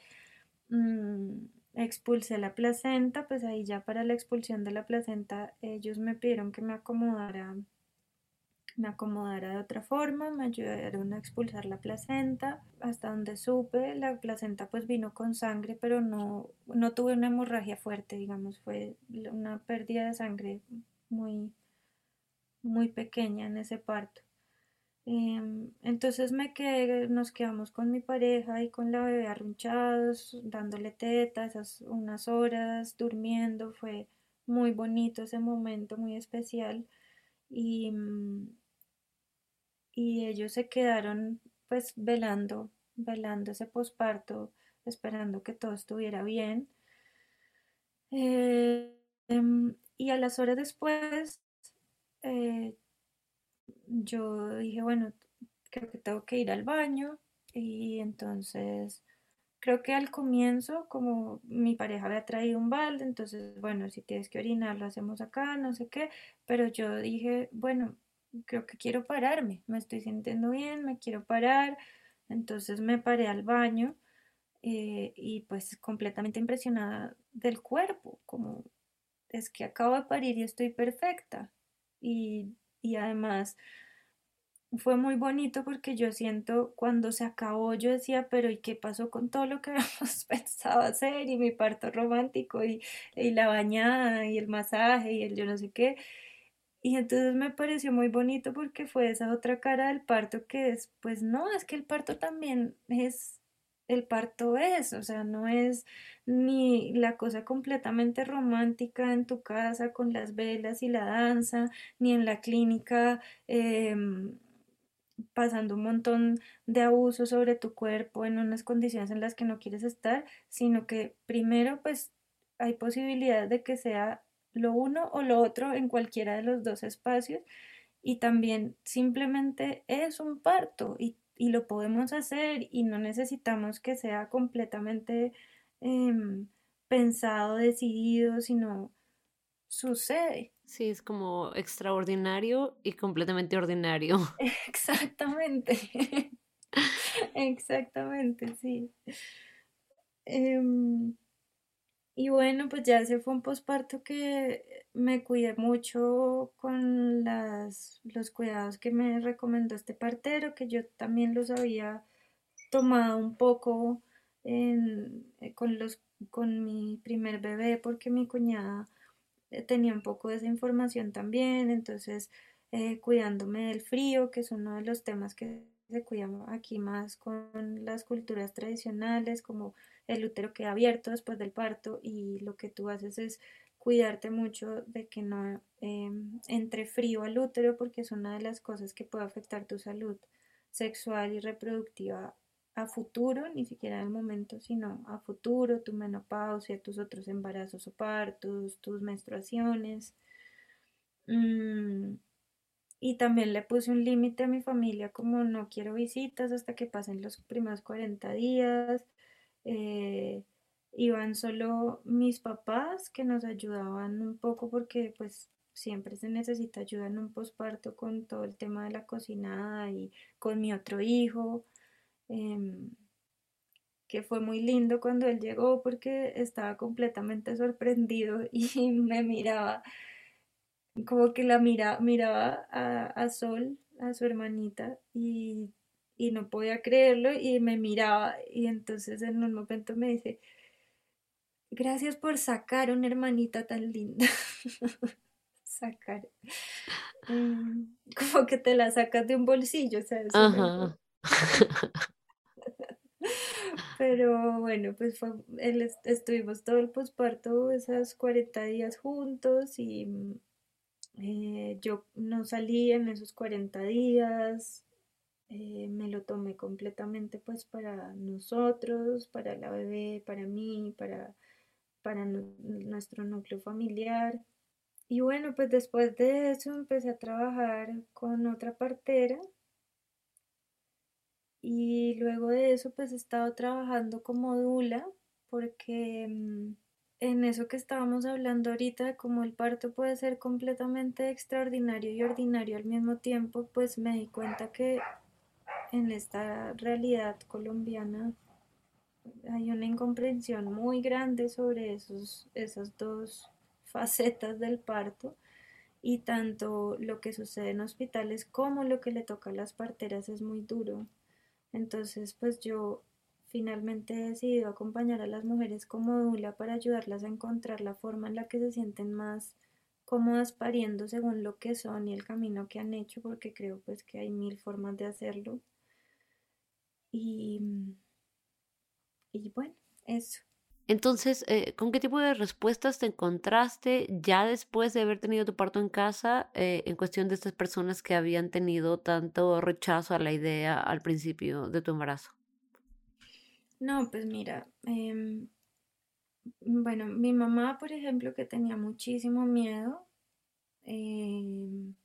Mm, expulsé la placenta, pues ahí ya para la expulsión de la placenta ellos me pidieron que me acomodara me acomodara de otra forma, me ayudaron a expulsar la placenta, hasta donde supe, la placenta pues vino con sangre, pero no, no tuve una hemorragia fuerte, digamos, fue una pérdida de sangre muy, muy pequeña en ese parto. Em, entonces me quedé, nos quedamos con mi pareja y con la bebé arrunchados, dándole tetas, unas horas, durmiendo, fue muy bonito ese momento, muy especial. Y, mm, y ellos se quedaron pues velando, velando ese posparto, esperando que todo estuviera bien. Eh, em, y a las horas después, eh, yo dije, bueno, creo que tengo que ir al baño y entonces creo que al comienzo, como mi pareja había traído un balde, entonces, bueno, si tienes que orinar, lo hacemos acá, no sé qué, pero yo dije, bueno, creo que quiero pararme, me estoy sintiendo bien, me quiero parar, entonces me paré al baño eh, y pues completamente impresionada del cuerpo, como es que acabo de parir y estoy perfecta y, y además fue muy bonito porque yo siento cuando se acabó, yo decía, pero ¿y qué pasó con todo lo que habíamos pensado hacer? Y mi parto romántico y, y la bañada y el masaje y el yo no sé qué. Y entonces me pareció muy bonito porque fue esa otra cara del parto que es, pues no, es que el parto también es, el parto es, o sea, no es ni la cosa completamente romántica en tu casa con las velas y la danza, ni en la clínica em, pasando un montón de abuso sobre tu cuerpo en unas condiciones en las que no quieres estar, sino que primero pues hay posibilidad de que sea lo uno o lo otro en cualquiera de los dos espacios y también simplemente es un parto y, lo podemos hacer y no necesitamos que sea completamente em, pensado, decidido, sino sucede. Sí, es como extraordinario y completamente ordinario. Exactamente. Exactamente, sí. Em, y bueno, pues ya ese fue un posparto que me cuidé mucho con las, los cuidados que me recomendó este partero, que yo también los había tomado un poco en, eh, con, los, con mi primer bebé, porque mi cuñada eh, tenía un poco de esa información también, entonces eh, cuidándome del frío, que es uno de los temas que se cuidan aquí más con las culturas tradicionales, como el útero queda abierto después del parto y lo que tú haces es cuidarte mucho de que no em, entre frío al útero porque es una de las cosas que puede afectar tu salud sexual y reproductiva a futuro, ni siquiera en el momento, sino a futuro, tu menopausia, tus otros embarazos o partos, tus menstruaciones. Mm, y también le puse un límite a mi familia como no quiero visitas hasta que pasen los primeros 40 días. Eh, iban solo mis papás que nos ayudaban un poco porque pues siempre se necesita ayuda en un posparto con todo el tema de la cocinada y con mi otro hijo, em, que fue muy lindo cuando él llegó porque estaba completamente sorprendido y me miraba como que la mira, miraba a, Sol, a su hermanita, y, y no podía creerlo y me miraba y entonces en un momento me dice, gracias por sacar una hermanita tan linda. sacar. Mm, como que te la sacas de un bolsillo, ¿sabes? Pero bueno, pues fue, él, estuvimos todo el posparto, esas 40 días juntos y eh, yo no salí en esos 40 días, eh, me lo tomé completamente pues para nosotros, para la bebé, para mí, para, para nuestro núcleo familiar. Y bueno, pues después de eso empecé a trabajar con otra partera y luego de eso pues he estado trabajando como dula porque mm, en eso que estábamos hablando ahorita, como el parto puede ser completamente extraordinario y ordinario al mismo tiempo, pues me di cuenta que en esta realidad colombiana hay una incomprensión muy grande sobre esos, esas dos facetas del parto y tanto lo que sucede en hospitales como lo que le toca a las parteras es muy duro. Entonces, pues yo finalmente he decidido acompañar a las mujeres como dula para ayudarlas a encontrar la forma en la que se sienten más cómodas pariendo según lo que son y el camino que han hecho, porque creo pues que hay mil formas de hacerlo. Y, y bueno, eso. Entonces, eh, ¿con qué tipo de respuestas te encontraste ya después de haber tenido tu parto en casa eh, en cuestión de estas personas que habían tenido tanto rechazo a la idea al principio de tu embarazo? No, pues mira, em, bueno, mi mamá, por ejemplo, que tenía muchísimo miedo, em,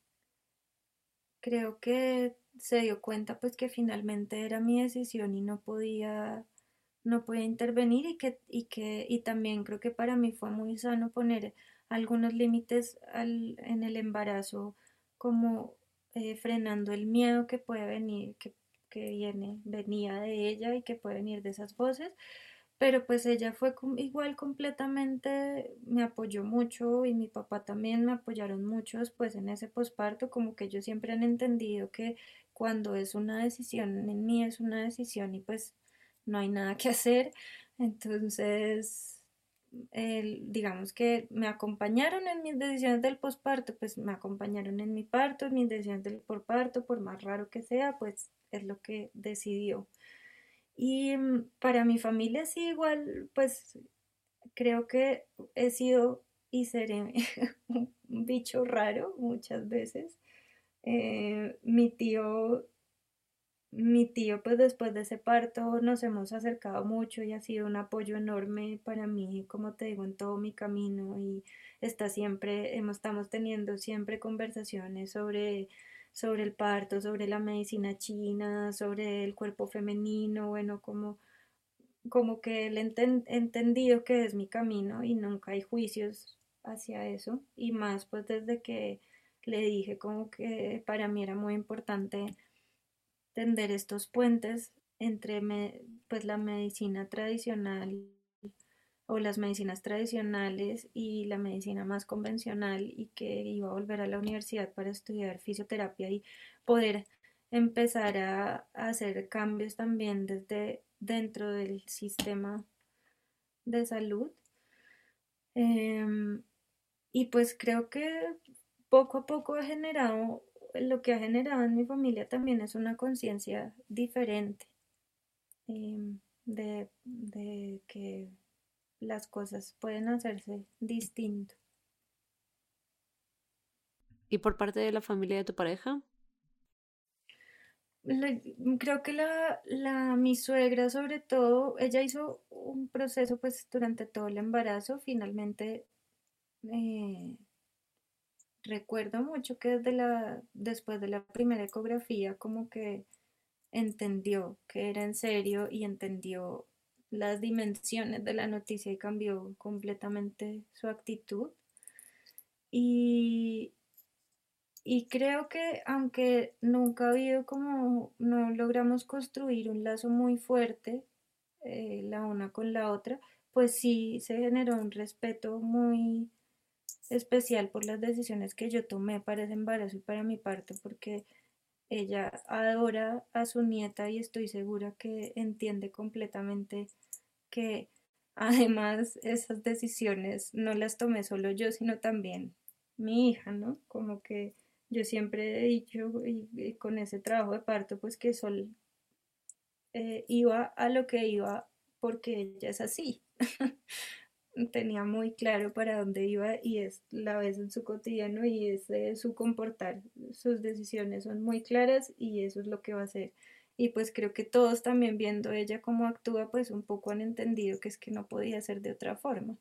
creo que se dio cuenta pues que finalmente era mi decisión y no podía, no podía intervenir y que, y que, y también creo que para mí fue muy sano poner algunos límites en el embarazo, como eh, frenando el miedo que puede venir, que que viene, venía de ella y que puede venir de esas voces, pero pues ella fue igual completamente, me apoyó mucho y mi papá también me apoyaron mucho después en ese posparto, como que ellos siempre han entendido que cuando es una decisión en mí es una decisión y pues no hay nada que hacer, entonces digamos que me acompañaron en mis decisiones del posparto, pues me acompañaron en mi parto, en mis decisiones del por parto, por más raro que sea, pues es lo que decidió. Y mm, para mi familia sí, igual, pues creo que he sido y seré un bicho raro muchas veces. Eh, mi tío, mi tío, pues después de ese parto nos hemos acercado mucho y ha sido un apoyo enorme para mí, como te digo, en todo mi camino y está siempre, hemos, estamos teniendo siempre conversaciones sobre sobre el parto, sobre la medicina china, sobre el cuerpo femenino, bueno, como, como que él entendido que es mi camino y nunca hay juicios hacia eso y más pues desde que le dije como que para mí era muy importante tender estos puentes entre pues la medicina tradicional o las medicinas tradicionales y la medicina más convencional y que iba a volver a la universidad para estudiar fisioterapia y poder empezar a, hacer cambios también desde dentro del sistema de salud. Em, y pues creo que poco a poco ha generado, lo que ha generado en mi familia también es una conciencia diferente em, de, de que las cosas pueden hacerse distinto. ¿Y por parte de la familia de tu pareja? creo que la, la, mi suegra sobre todo, ella hizo un proceso pues durante todo el embarazo, finalmente eh, recuerdo mucho que desde la, después de la primera ecografía como que entendió que era en serio y entendió las dimensiones de la noticia y cambió completamente su actitud. Y, y creo que aunque nunca ha habido como, no logramos construir un lazo muy fuerte eh, la una con la otra, pues sí se generó un respeto muy especial por las decisiones que yo tomé para ese embarazo y para mi parto, porque ella adora a su nieta y estoy segura que entiende completamente que además esas decisiones no las tomé solo yo, sino también mi hija, ¿no? Como que yo siempre he dicho y, con ese trabajo de parto, pues que Sol eh, iba a lo que iba porque ella es así. tenía muy claro para dónde iba y es la vez en su cotidiano y es su comportar. Sus decisiones son muy claras y eso es lo que va a hacer. Y pues creo que todos también viendo ella cómo actúa, pues un poco han entendido que es que no podía ser de otra forma.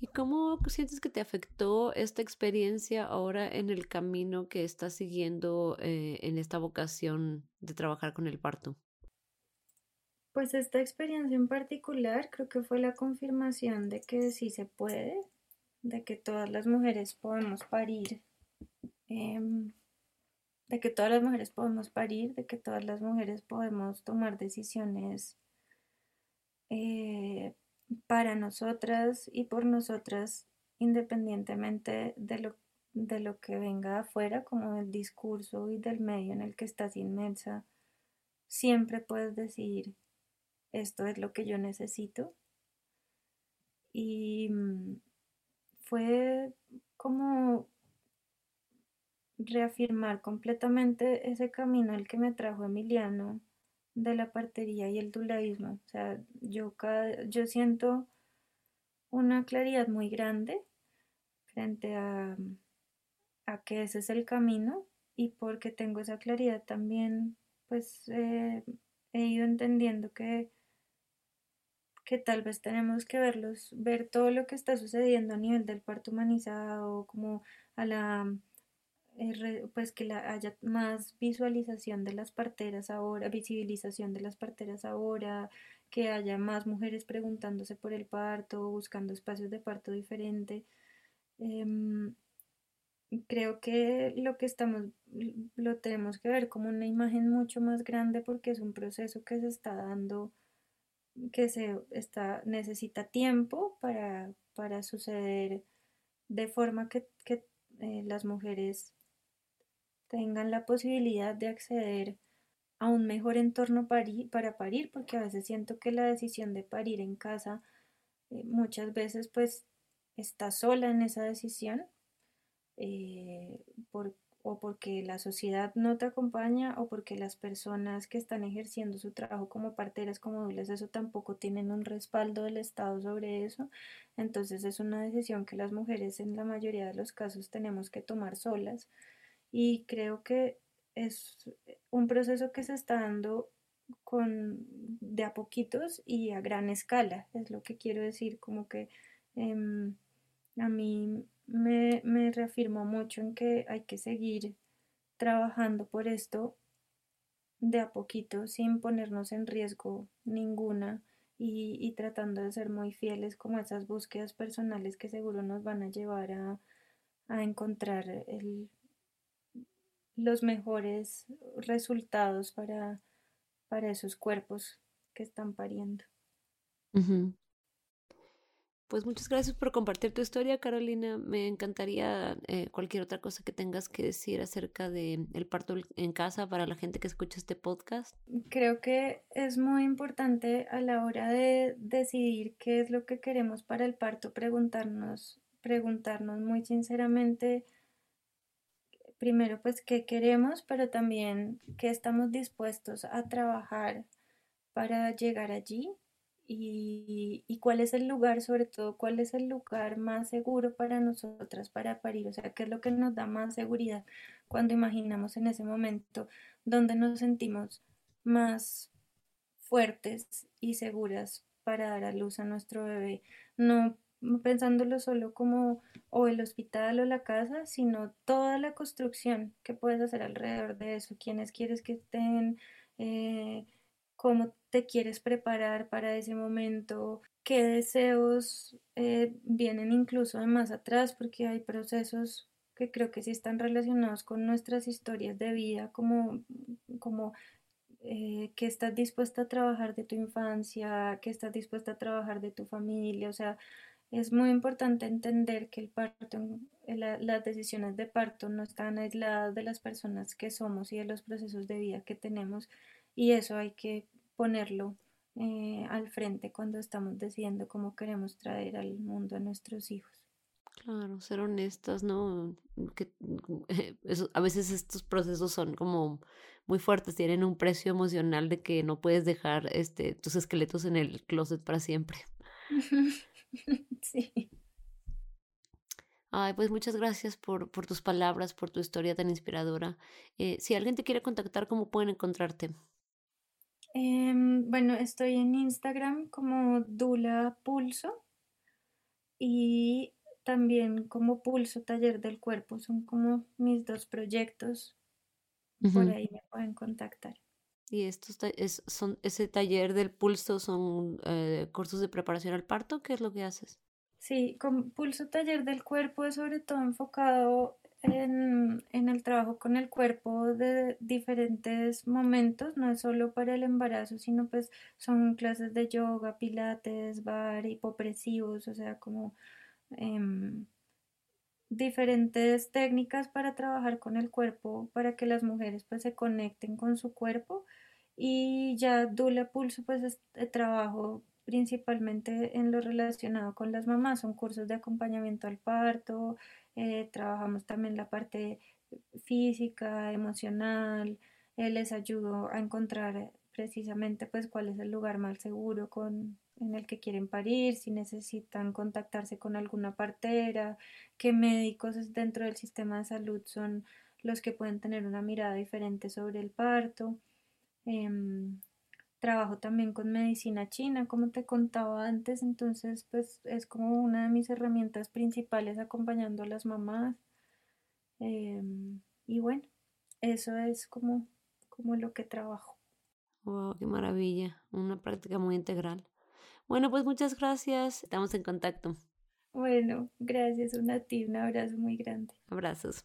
¿Y cómo sientes que te afectó esta experiencia ahora en el camino que estás siguiendo eh, en esta vocación de trabajar con el parto? Pues esta experiencia en particular creo que fue la confirmación de que sí se puede, de que todas las mujeres podemos parir, em, de que todas las mujeres podemos parir, de que todas las mujeres podemos tomar decisiones eh, para nosotras y por nosotras, independientemente de lo, de lo que venga afuera, como del discurso y del medio en el que estás inmensa, siempre puedes decidir esto es lo que yo necesito. Y mm, fue como reafirmar completamente ese camino al que me trajo Emiliano de la partería y el dulaísmo. O sea, yo, cada, yo siento una claridad muy grande frente a, a que ese es el camino y porque tengo esa claridad también, pues eh, he ido entendiendo que que tal vez tenemos que verlos, ver todo lo que está sucediendo a nivel del parto humanizado, como a la, eh, pues que haya más visualización de las parteras ahora, visibilización de las parteras ahora, que haya más mujeres preguntándose por el parto, buscando espacios de parto diferente. Em, creo que lo que estamos, lo tenemos que ver como una imagen mucho más grande porque es un proceso que se está dando que se está, necesita tiempo para, para suceder de forma que, que eh, las mujeres tengan la posibilidad de acceder a un mejor entorno para parir, porque a veces siento que la decisión de parir en casa eh, muchas veces pues está sola en esa decisión eh, por, o porque la sociedad no te acompaña o porque las personas que están ejerciendo su trabajo como parteras, como dobles, eso tampoco tienen un respaldo del Estado sobre eso. Entonces es una decisión que las mujeres en la mayoría de los casos tenemos que tomar solas y creo que es un proceso que se está dando con de a poquitos y a gran escala, es lo que quiero decir, como que em, a mí me, me reafirmó mucho en que hay que seguir trabajando por esto de a poquito sin ponernos en riesgo ninguna y, tratando de ser muy fieles como esas búsquedas personales que seguro nos van a llevar a, encontrar los mejores resultados para, para esos cuerpos que están pariendo. Pues muchas gracias por compartir tu historia, Carolina. Me encantaría eh, cualquier otra cosa que tengas que decir acerca del el parto en casa para la gente que escucha este podcast. Creo que es muy importante a la hora de decidir qué es lo que queremos para el parto, preguntarnos, preguntarnos muy sinceramente, primero pues qué queremos, pero también qué estamos dispuestos a trabajar para llegar allí y, cuál es el lugar, sobre todo, cuál es el lugar más seguro para nosotras para parir, o sea, qué es lo que nos da más seguridad cuando imaginamos en ese momento donde nos sentimos más fuertes y seguras para dar a luz a nuestro bebé. No pensándolo solo como o el hospital o la casa, sino toda la construcción que puedes hacer alrededor de eso, quiénes quieres que estén, eh, cómo te quieres preparar para ese momento, qué deseos eh, vienen incluso de más atrás, porque hay procesos que creo que sí están relacionados con nuestras historias de vida, como, como eh, que estás dispuesta a trabajar de tu infancia, que estás dispuesta a trabajar de tu familia, o sea, es muy importante entender que el parto, las decisiones de parto no están aisladas de las personas que somos y de los procesos de vida que tenemos y eso hay que ponerlo eh, al frente cuando estamos decidiendo cómo queremos traer al mundo a nuestros hijos. Claro, ser honestas, ¿no? Que, a veces estos procesos son como muy fuertes, tienen un precio emocional de que no puedes dejar este, tus esqueletos en el closet para siempre. sí. Ay, pues muchas gracias por, por, tus palabras, por tu historia tan inspiradora. Eh, si alguien te quiere contactar, ¿cómo pueden encontrarte? Em, bueno, estoy en Instagram como Dula Pulso y también como Pulso Taller del Cuerpo. Son como mis dos proyectos. Por ahí me pueden contactar. ¿Y estos es, son, ese taller del pulso son eh, cursos de preparación al parto? ¿Qué es lo que haces? Sí, con Pulso Taller del Cuerpo es sobre todo enfocado en, el trabajo con el cuerpo de diferentes momentos, no es solo para el embarazo, sino pues son clases de yoga, pilates, bar, hipopresivos, o sea, como em, diferentes técnicas para trabajar con el cuerpo, para que las mujeres pues se conecten con su cuerpo. Y ya Dula Pulso pues es, eh, trabajo principalmente en lo relacionado con las mamás, son cursos de acompañamiento al parto, eh, trabajamos también la parte física, emocional, eh, les ayudo a encontrar precisamente pues cuál es el lugar más seguro con, en el que quieren parir, si necesitan contactarse con alguna partera, qué médicos dentro del sistema de salud son los que pueden tener una mirada diferente sobre el parto. Em, trabajo también con medicina china, como te contaba antes, entonces pues es como una de mis herramientas principales acompañando a las mamás. Em, y bueno, eso es como, como lo que trabajo. Wow, qué maravilla, una práctica muy integral. Bueno, pues muchas gracias. Estamos en contacto. Bueno, gracias a ti. Un abrazo muy grande. Abrazos.